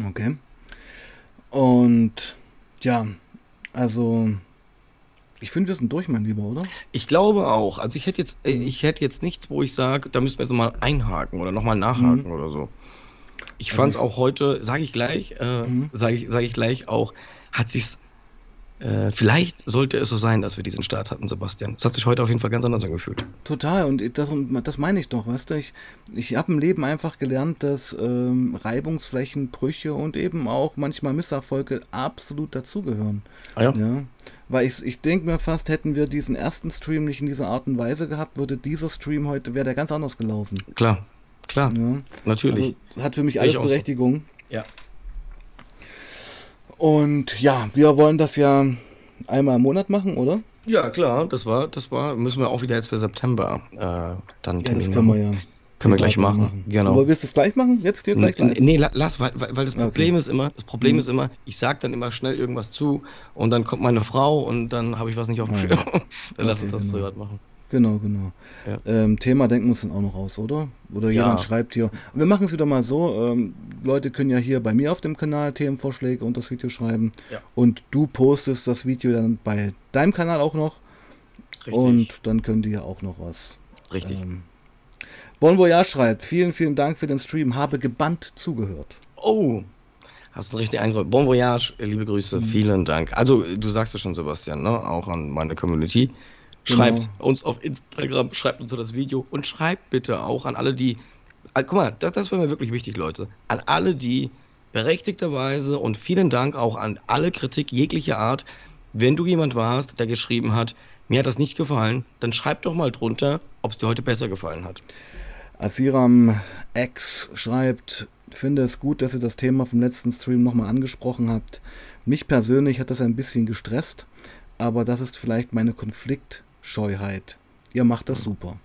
S2: Okay. Und ja, also ich finde, wir sind durch, mein Lieber, oder?
S1: Ich glaube auch. Also ich hätte jetzt, äh, ich hätte jetzt nichts, wo ich sage, da müssen wir jetzt mal einhaken oder nochmal nachhaken mhm. oder so. Ich also fand es auch heute, sage ich gleich, äh, mhm. sage ich, sag ich gleich auch, hat sich's äh, vielleicht sollte es so sein, dass wir diesen Start hatten, Sebastian. Es hat sich heute auf jeden Fall ganz anders angefühlt.
S2: Total, und das, das meine ich doch, weißt du, ich, ich habe im Leben einfach gelernt, dass ähm, Reibungsflächen, Brüche und eben auch manchmal Misserfolge absolut dazugehören. Ah ja? ja? Weil ich, ich denke mir fast, hätten wir diesen ersten Stream nicht in dieser Art und Weise gehabt, würde dieser Stream heute, wäre der ganz anders gelaufen.
S1: Klar, klar, ja? natürlich.
S2: Also, hat für mich alles Berechtigung.
S1: So. Ja.
S2: Und ja, wir wollen das ja einmal im Monat machen, oder?
S1: Ja, klar, das war, das war, müssen wir auch wieder jetzt für September äh, dann
S2: ja, das können wir ja.
S1: Können wir gleich machen. machen.
S2: Genau. Aber willst du es gleich machen? Jetzt dir gleich?
S1: Gleich? Nee, lass, weil, weil das Problem okay. ist immer, das Problem mhm. ist immer, ich sag dann immer schnell irgendwas zu und dann kommt meine Frau und dann habe ich was nicht auf dem Schirm. dann okay, lass uns das genau. privat machen.
S2: Genau, genau. Ja. Ähm, Thema denken wir uns dann auch noch aus, oder? Oder ja. jemand schreibt hier. Wir machen es wieder mal so. Ähm, Leute können ja hier bei mir auf dem Kanal Themenvorschläge und das Video schreiben. Ja. Und du postest das Video dann bei deinem Kanal auch noch. Richtig. Und dann könnt ihr auch noch was.
S1: Richtig. Ähm,
S2: bon Voyage schreibt, vielen, vielen Dank für den Stream, habe gebannt zugehört.
S1: Oh, Hast du richtig Eindruck. Bon Voyage, liebe Grüße, mhm. vielen Dank. Also, du sagst es schon, Sebastian, ne? auch an meine Community. Schreibt genau. uns auf Instagram, schreibt uns das Video und schreibt bitte auch an alle, die. Ah, guck mal, das, das wäre mir wirklich wichtig, Leute. An alle, die berechtigterweise und vielen Dank auch an alle Kritik jeglicher Art. Wenn du jemand warst, der geschrieben hat, mir hat das nicht gefallen, dann schreib doch mal drunter, ob es dir heute besser gefallen hat.
S2: Asiram X schreibt, finde es gut, dass ihr das Thema vom letzten Stream nochmal angesprochen habt. Mich persönlich hat das ein bisschen gestresst, aber das ist vielleicht meine Konflikt- Scheuheit. Ihr macht das super.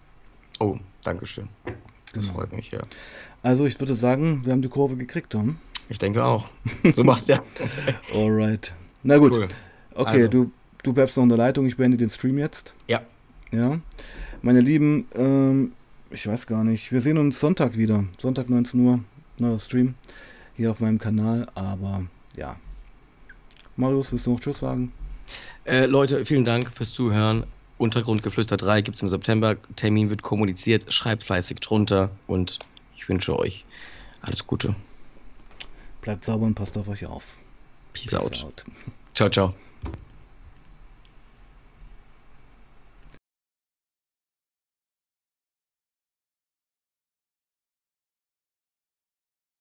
S1: Oh, Dankeschön. Das genau. freut mich, ja.
S2: Also ich würde sagen, wir haben die Kurve gekriegt, Tom.
S1: Ich denke auch. So machst du ja.
S2: Alright. Na gut. Cool. Okay, also. du, du bleibst noch in der Leitung. Ich beende den Stream jetzt.
S1: Ja.
S2: Ja. Meine Lieben, ähm, ich weiß gar nicht. Wir sehen uns Sonntag wieder. Sonntag 19 Uhr. Neuer Stream. Hier auf meinem Kanal. Aber ja. Marius, willst du noch Tschüss sagen?
S1: Äh, Leute, vielen Dank fürs Zuhören. Untergrundgeflüster 3 gibt es im September. Termin wird kommuniziert. Schreibt fleißig drunter und ich wünsche euch alles Gute.
S2: Bleibt sauber und passt auf euch auf.
S1: Peace, Peace out. out. Ciao, ciao.